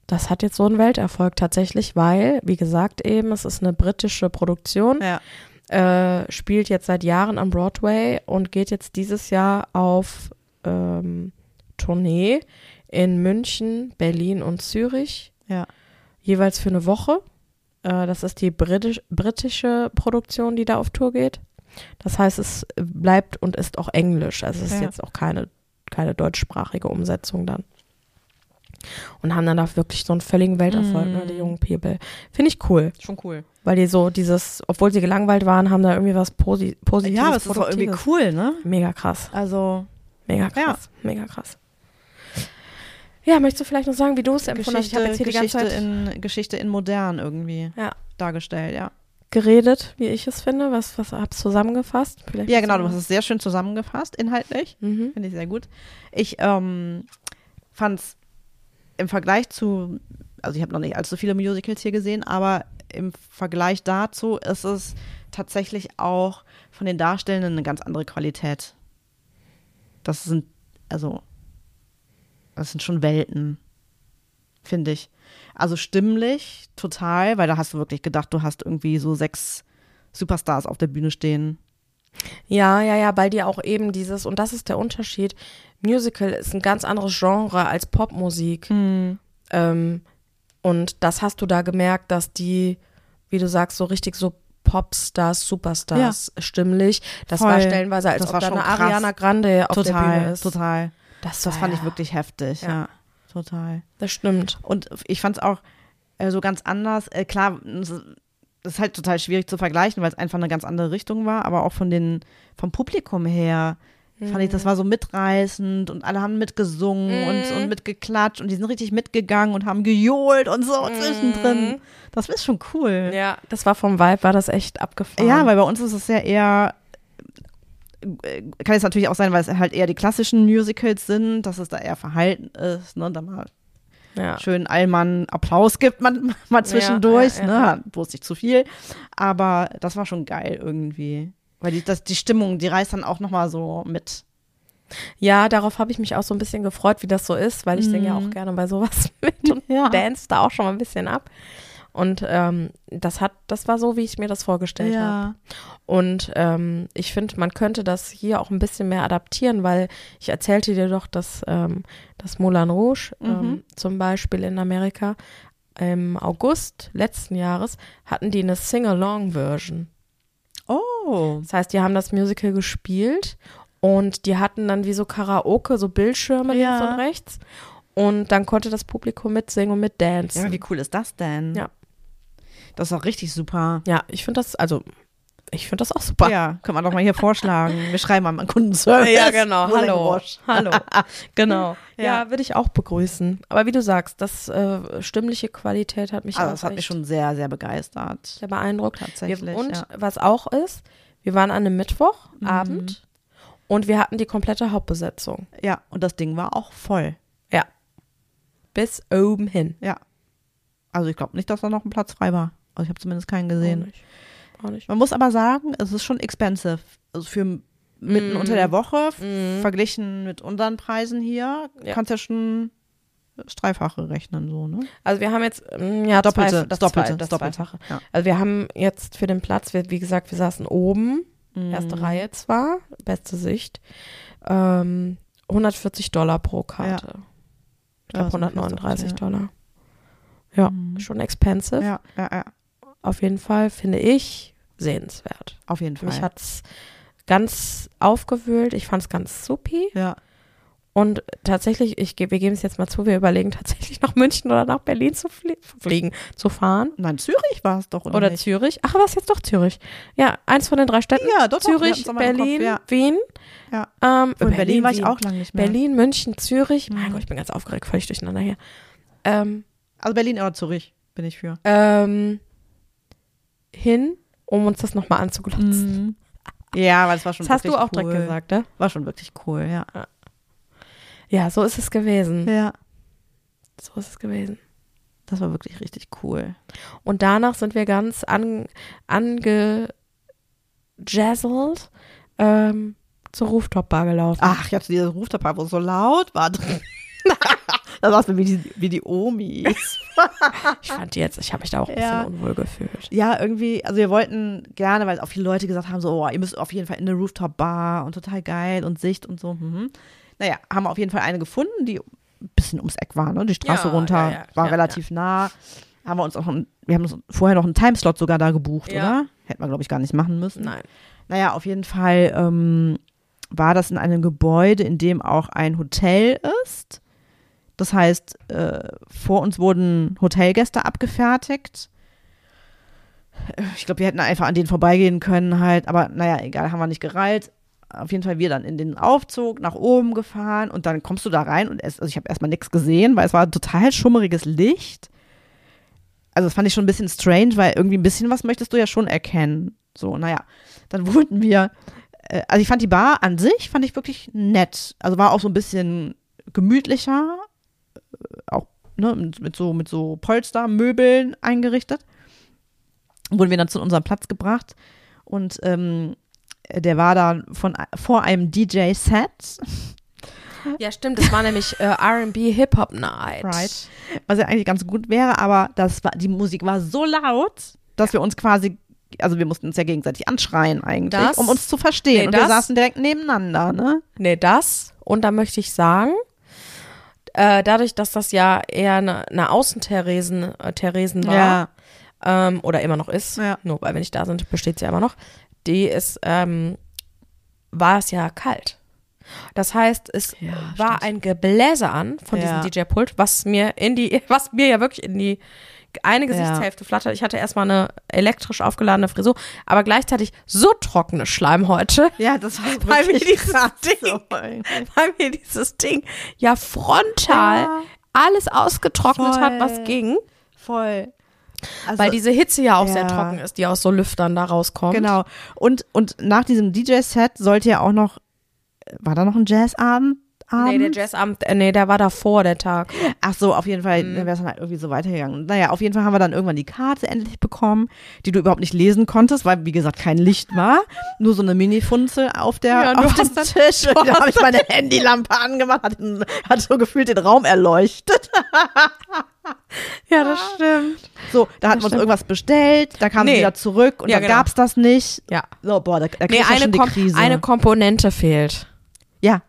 das hat jetzt so einen Welterfolg tatsächlich, weil, wie gesagt, eben, es ist eine britische Produktion, Ja. Äh, spielt jetzt seit Jahren am Broadway und geht jetzt dieses Jahr auf ähm, Tournee in München, Berlin und Zürich, Ja. jeweils für eine Woche. Äh, das ist die britisch, britische Produktion, die da auf Tour geht. Das heißt, es bleibt und ist auch Englisch. Also es ist Ja. jetzt auch keine, keine deutschsprachige Umsetzung dann. Und haben dann da wirklich so einen völligen Welterfolg, ne, die Mm. jungen People. Finde ich cool, Schon cool. Weil die so dieses, obwohl sie gelangweilt waren, haben da irgendwie was Posi Positives, Ja, aber es ist auch irgendwie cool, ne? Mega krass, Also mega krass, mega krass. Ja, möchtest du vielleicht noch sagen, wie du es empfunden hast? Ich habe jetzt hier die ganze Geschichte, Zeit in, Geschichte in modern irgendwie Ja. dargestellt, ja. geredet, wie ich es finde. Was, was hab's zusammengefasst? Vielleicht Ja, genau, du hast es sehr schön zusammengefasst, inhaltlich. Mhm. Finde ich sehr gut. Ich ähm, fand es im Vergleich zu, also ich habe noch nicht allzu viele Musicals hier gesehen, aber im Vergleich dazu ist es tatsächlich auch von den Darstellenden eine ganz andere Qualität. Das sind, also, das sind schon Welten, finde ich. Also stimmlich, total, weil da hast du wirklich gedacht, du hast irgendwie so sechs Superstars auf der Bühne stehen. Ja, ja, ja, weil die auch eben dieses, und das ist der Unterschied, Musical ist ein ganz anderes Genre als Popmusik. Mhm. Ähm, und das hast du da gemerkt, dass die, wie du sagst, so richtig so Popstars, Superstars stimmlich. Das war Voll. stellenweise, als Das ob war da eine krass. Ariana Grande auf der Bühne Total, ist. total. Das, Das war fand ja- ich wirklich heftig, Ja. ja. Total. Das stimmt. Und ich fand es auch äh, so ganz anders. Äh, klar, es ist halt total schwierig zu vergleichen, weil es einfach eine ganz andere Richtung war, aber auch von den, vom Publikum her fand ich, das war so mitreißend und alle haben mitgesungen und, und mitgeklatscht und die sind richtig mitgegangen und haben gejohlt und so zwischendrin. Das ist schon cool. Ja, das war vom Vibe, war das echt abgefahren. Ja, weil bei uns ist es ja eher, äh, kann jetzt natürlich auch sein, weil es halt eher die klassischen Musicals sind, dass es da eher verhalten ist, ne, da mal ja. schön Allmann Applaus gibt man mal zwischendurch, ja, ja. ne, bloß nicht zu viel, aber das war schon geil irgendwie, weil die, das, die Stimmung, die reißt dann auch nochmal so mit. Ja, darauf habe ich mich auch so ein bisschen gefreut, wie das so ist, weil ich singe ja auch gerne bei sowas mit und Ja. dance da auch schon mal ein bisschen ab. Und ähm, das hat, das war so, wie ich mir das vorgestellt habe. Und ähm, ich finde, man könnte das hier auch ein bisschen mehr adaptieren, weil ich erzählte dir doch, dass ähm, das Moulin Rouge ähm, Mhm. zum Beispiel in Amerika im August letzten Jahres hatten die eine Sing-Along-Version. Oh. Das heißt, die haben das Musical gespielt und die hatten dann wie so Karaoke, so Bildschirme Ja. links und rechts. Und dann konnte das Publikum mitsingen und Ja, mitdancen. aber wie cool ist das denn? Ja. Das ist auch richtig super. Ja, ich finde das, also, ich finde das auch super. Ja, können wir doch mal hier vorschlagen. Wir schreiben mal einen Kundenservice. Ja, genau. Hallo. Hallo. Genau. Ja, Ja. würde ich auch begrüßen. Aber wie du sagst, das äh, stimmliche Qualität hat mich Also auch das hat mich schon sehr, sehr begeistert. sehr beeindruckt. Tatsächlich, Wir, und ja. was auch ist, wir waren an einem Mittwochabend und wir hatten die komplette Hauptbesetzung. Ja, und das Ding war auch voll. Ja. Bis oben hin. Ja. Also ich glaube nicht, dass da noch ein Platz frei war. Also ich habe zumindest keinen gesehen. nicht. Auch nicht. Man muss aber sagen, es ist schon expensive. Also für mitten Mm. unter der Woche, f- Mm. verglichen mit unseren Preisen hier, Ja. kannst ja schon das Dreifache rechnen, so, ne? Also wir haben jetzt, mm, ja, Doppelte, zwei, das Doppelte, zwei, das Doppelte. Zweifache. Ja. Also wir haben jetzt für den Platz, wir, wie gesagt, wir saßen oben, erste Mhm. Reihe zwar, beste Sicht, ähm, 140 Dollar pro Karte. Ich Ja, glaube das ist 139 fast, ja. Dollar. Ja, Mhm. schon expensive. Ja, ja, ja. Auf jeden Fall finde ich sehenswert. Auf jeden Fall. Mich hat's ganz aufgewühlt. Ich fand's ganz supi. ja. Und tatsächlich, ich, wir geben es jetzt mal zu, wir überlegen tatsächlich nach München oder nach Berlin zu flie fliegen, zu fahren. Nein, Zürich war es doch, oder, Oder nicht? Zürich. Ach, war es jetzt doch Zürich? Ja, eins von den drei Städten. Ja, doch, Zürich, doch im Kopf, Berlin, ja. Wien. Ja. Ähm, In Berlin, war ich Wien. auch lange nicht mehr. Berlin, München, Zürich. Mein Mhm. Gott, ich bin ganz aufgeregt, völlig durcheinander hier. Ähm, Also Berlin oder Zürich bin ich für. ähm, hin, um uns das nochmal anzuglotzen. Ja, weil es war schon Das hast du wirklich auch cool. direkt gesagt, ne? War schon wirklich cool, ja. Ja, so ist es gewesen. Ja, So ist es gewesen. das war wirklich richtig cool. Und danach sind wir ganz an, angejazzelt ähm, zur Rooftop-Bar gelaufen. Ach, ich hatte dieses Rooftop, wo es so laut war drin. das war wie die, wie die Omis. Ich fand die jetzt, ich habe mich da auch ein Ja. bisschen unwohl gefühlt. Ja, irgendwie, also wir wollten gerne, weil auch viele Leute gesagt haben, so, oh, ihr müsst auf jeden Fall in eine Rooftop-Bar und total geil und Sicht und so. Mhm. Naja, haben wir auf jeden Fall eine gefunden, die ein bisschen ums Eck war, ne? Die Straße Ja, runter, ja, war relativ nah. Haben wir uns auch, einen- wir haben uns vorher noch einen Timeslot sogar da gebucht, oder? Hätten wir, glaube ich, gar nicht machen müssen. Nein. Naja, auf jeden Fall ähm, war das in einem Gebäude, in dem auch ein Hotel ist. Das heißt, äh, vor uns wurden Hotelgäste abgefertigt. Ich glaube, wir hätten einfach an denen vorbeigehen können halt, aber naja, egal, haben wir nicht gereilt. Auf jeden Fall wir dann in den Aufzug nach oben gefahren und dann kommst du da rein und es, also ich habe erstmal nichts gesehen, weil es war total schummeriges Licht. Also das fand ich schon ein bisschen strange, weil irgendwie ein bisschen was möchtest du ja schon erkennen. So, naja, dann wurden wir, äh, also ich fand die Bar an sich, fand ich wirklich nett. Also war auch so ein bisschen gemütlicher, auch ne, mit, so, mit so Polstermöbeln eingerichtet. Wurden wir dann zu unserem Platz gebracht und ähm, der war dann von, vor einem DJ-Set, Ja, stimmt, das war nämlich äh, R&B Hip-Hop Night. Right. was ja eigentlich ganz gut wäre, aber das war, die Musik war so laut, dass wir uns quasi, also wir mussten uns ja gegenseitig anschreien eigentlich, Das- um uns zu verstehen. nee, und wir das- saßen direkt nebeneinander, ne? Nee, das. Und da möchte ich sagen, äh, dadurch, dass das ja eher eine, eine Außentheresen äh, Theresen war, ähm, oder immer noch ist, Ja. nur weil wir nicht da sind, besteht sie ja immer noch, die ist, ähm, war es ja kalt. Das heißt, es Ja, war stimmt. ein Gebläse an von Ja. diesem DJ-Pult, was mir in die, was mir ja wirklich in die eine Ja. Gesichtshälfte flattert. Ich hatte erstmal eine elektrisch aufgeladene Frisur, aber gleichzeitig so trockene Schleimhäute, Ja, das war Weil wirklich dieses krass. Ding- So. weil mir dieses Ding ja frontal Ja. alles ausgetrocknet Voll. hat, was ging. Voll. Also, Weil diese Hitze ja auch sehr Ja. trocken ist, die aus so Lüftern da rauskommt. Genau. Und, und nach diesem DJ-Set sollte ja auch noch, war da noch ein Jazzabend? Nee, der? Jazzabend, äh, nee, der war davor, der Tag. Ach so, auf jeden Fall, Mhm. dann wäre es dann halt irgendwie so weitergegangen. Naja, auf jeden Fall haben wir dann irgendwann die Karte endlich bekommen, die du überhaupt nicht lesen konntest, weil, wie gesagt, kein Licht war. Nur so eine Mini-Funzel auf, der, Ja, und auf dem Tisch. du Da habe ich meine Handylampe angemacht, hat, hat so gefühlt den Raum erleuchtet. Ja, das stimmt. So, da hatten wir uns irgendwas bestellt, da kam Nee. sie wieder zurück und Ja, dann genau. gab's das nicht. Ja. So, boah, da, da Nee, eine, Kom Krise. eine Komponente fehlt. ja.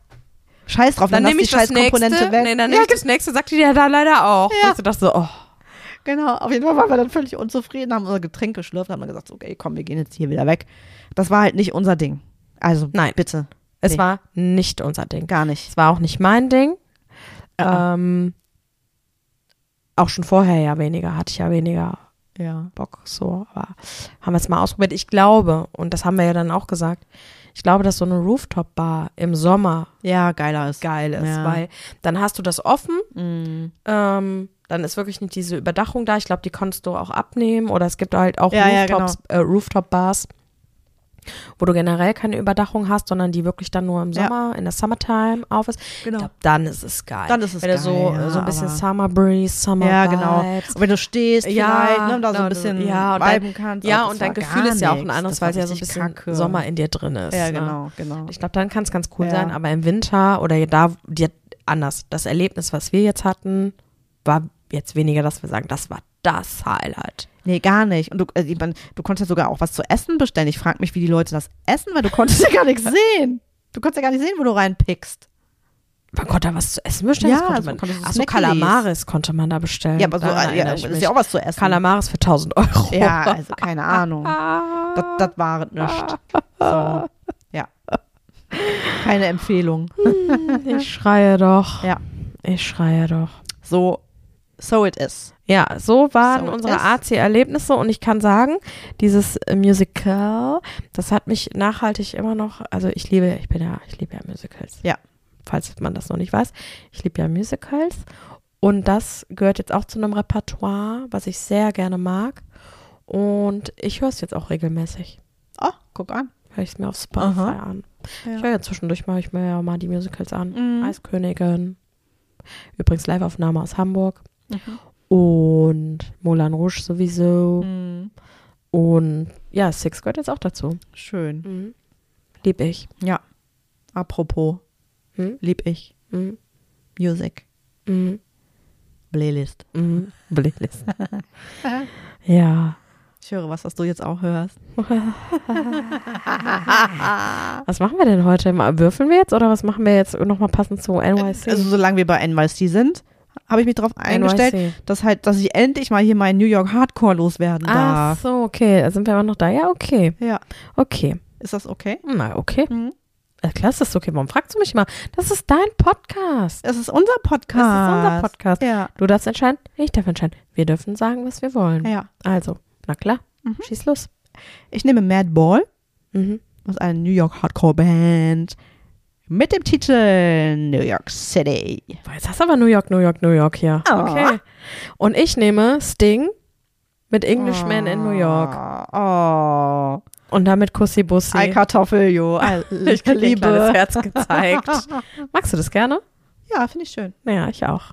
Scheiß drauf, Dann lass nehme die ich das scheiß Komponente nächste. weg. Nee, dann ja, nehme ich das nächste, sagt die ja da leider auch. Ja. Und ich dachte so, oh. Genau, auf jeden Fall waren wir dann völlig unzufrieden, haben unser Getränk geschlürft, haben dann gesagt, okay, komm, wir gehen jetzt hier wieder weg. Das war halt nicht unser Ding. Also, Nein. bitte, Es Nee. war nicht unser Ding. gar nicht. Es war auch nicht mein Ding. Ja. Ähm, auch schon vorher ja weniger, hatte ich ja weniger Ja. Bock so, aber haben wir es mal ausprobiert. Ich glaube, und das haben wir ja dann auch gesagt, ich glaube, dass so eine Rooftop-Bar im Sommer Ja, geiler ist. geil ist, Ja. weil dann hast du das offen, Mm. ähm, dann ist wirklich nicht diese Überdachung da. Ich glaube, die konntest du auch abnehmen oder es gibt halt auch Ja, ja, genau. Rooftops, äh, Rooftop-Bars, wo du generell keine Überdachung hast, sondern die wirklich dann nur im Ja. Sommer, in der Summertime auf ist. Ich Genau. glaube, dann ist es geil. Dann ist es Wenn du so, geil, ja, so ein bisschen Summer Breeze, Summer Ja, genau. Vibes. Und wenn du stehst, Ja, ne, da so ein du- bisschen ja, und viben kannst. Ja, das und dein Gefühl ist ja auch ein anderes, weil es ja so ein bisschen kacke. Sommer in dir drin ist. Ja, ne? genau, genau. Ich glaube, dann kann es ganz cool Ja. sein, aber im Winter oder da anders. Das Erlebnis, was wir jetzt hatten, war jetzt weniger, dass wir sagen, das war das Highlight. Nee, gar nicht. Und du, äh, ich mein, du konntest ja sogar auch was zu essen bestellen. Ich frage mich, wie die Leute das essen, weil du konntest ja gar nichts sehen. Du konntest ja gar nicht sehen, wo du reinpickst. Man konnte da was zu essen bestellen. Ja, das konnte man. so Achso, Snackies. Kalamaris konnte man da bestellen. Ja, aber so, äh, ja, ist ja auch was zu essen. Kalamaris für 1000 Euro. Ja, also keine Ahnung. Das, das war es nicht. So, ja. keine Empfehlung. Ich schreie doch. Ja. Ich schreie doch. So, so it is. Ja, so waren So unsere AC-Erlebnisse und ich kann sagen, dieses Musical, das hat mich nachhaltig immer noch, also ich liebe, ich bin ja, ich liebe ja Musicals. Ja. Falls man das noch nicht weiß, ich liebe ja Musicals und das gehört jetzt auch zu einem Repertoire, was ich sehr gerne mag und ich höre es jetzt auch regelmäßig. Oh, guck an. Höre ich es mir auf Spotify Aha. an. Ja. Ich höre ja zwischendurch mache ich mir ja mal die Musicals an. Mhm. Eiskönigin. Übrigens Live-Aufnahme aus Hamburg. Mhm. Und Moulin Rouge sowieso. Mhm. Und ja, Six gehört jetzt auch dazu. Schön. Mhm. Lieb ich. Ja. Apropos, Hm? lieb ich. Mhm. Music. Mhm. Playlist. Mhm. Playlist. ja. Ich höre was, was du jetzt auch hörst. Was machen wir denn heute? Würfeln wir jetzt oder was machen wir jetzt nochmal passend zu NYC? Also solange wir bei NYC sind, habe ich mich darauf eingestellt, NYC. dass halt, dass ich endlich mal hier meinen New York Hardcore loswerden Ach darf. so, okay. Sind wir aber noch da? Ja, okay. Ja. Okay. Ist das okay? Na, okay. Mhm. Ja, klar, ist das okay. Warum fragst du mich immer? Das ist dein Podcast. Es ist unser Podcast. Das ist unser Podcast. Ja. Du darfst entscheiden, ich darf entscheiden. Wir dürfen sagen, was wir wollen. Ja. Also, na klar, Mhm. schieß los. Ich nehme Mad Ball Mhm. aus einer New York Hardcore Band mit dem Titel New York City. Boah, Jetzt hast du aber New York, New York, New York hier. Oh. Okay. Und ich nehme Sting mit Englishman in New York. Oh. Und damit Kussi Bussi. Ei Kartoffel, jo. ich Liebe. Herz gezeigt. Magst du das gerne? Ja, finde ich schön. Ja, ich auch.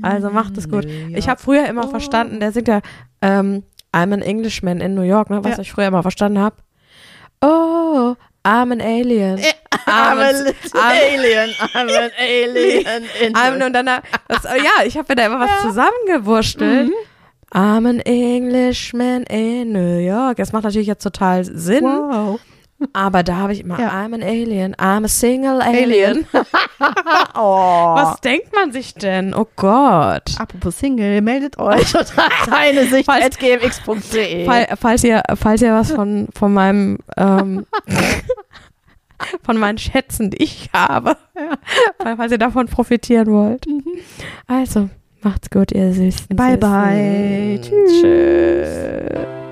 Also macht es gut. Ich habe früher immer Oh. verstanden, der singt ja ähm, I'm an Englishman in New York, ne, was Ja. ich früher immer verstanden habe. Oh, I'm an Alien. I'm I'm a a- little I'm- alien. I'm an alien. In I'm, und dann, das, oh ja, ich habe mir da immer was zusammengewurschtelt. Mhm. I'm an Englishman in New York. Das macht natürlich jetzt total Sinn, Wow. Aber da habe ich immer Ja. I'm an Alien, I'm a single Alien. Oh. Was denkt man sich denn? Oh Gott. Apropos Single, meldet euch unter deine Sicht Falls- gmx.de. Fall, falls ihr, falls ihr was von, von meinem, ähm, von meinen Schätzen, die ich habe, Fall- falls ihr davon profitieren wollt. Also, macht's gut, ihr Süßen. Bye, bye. Tschüss. Tschüss.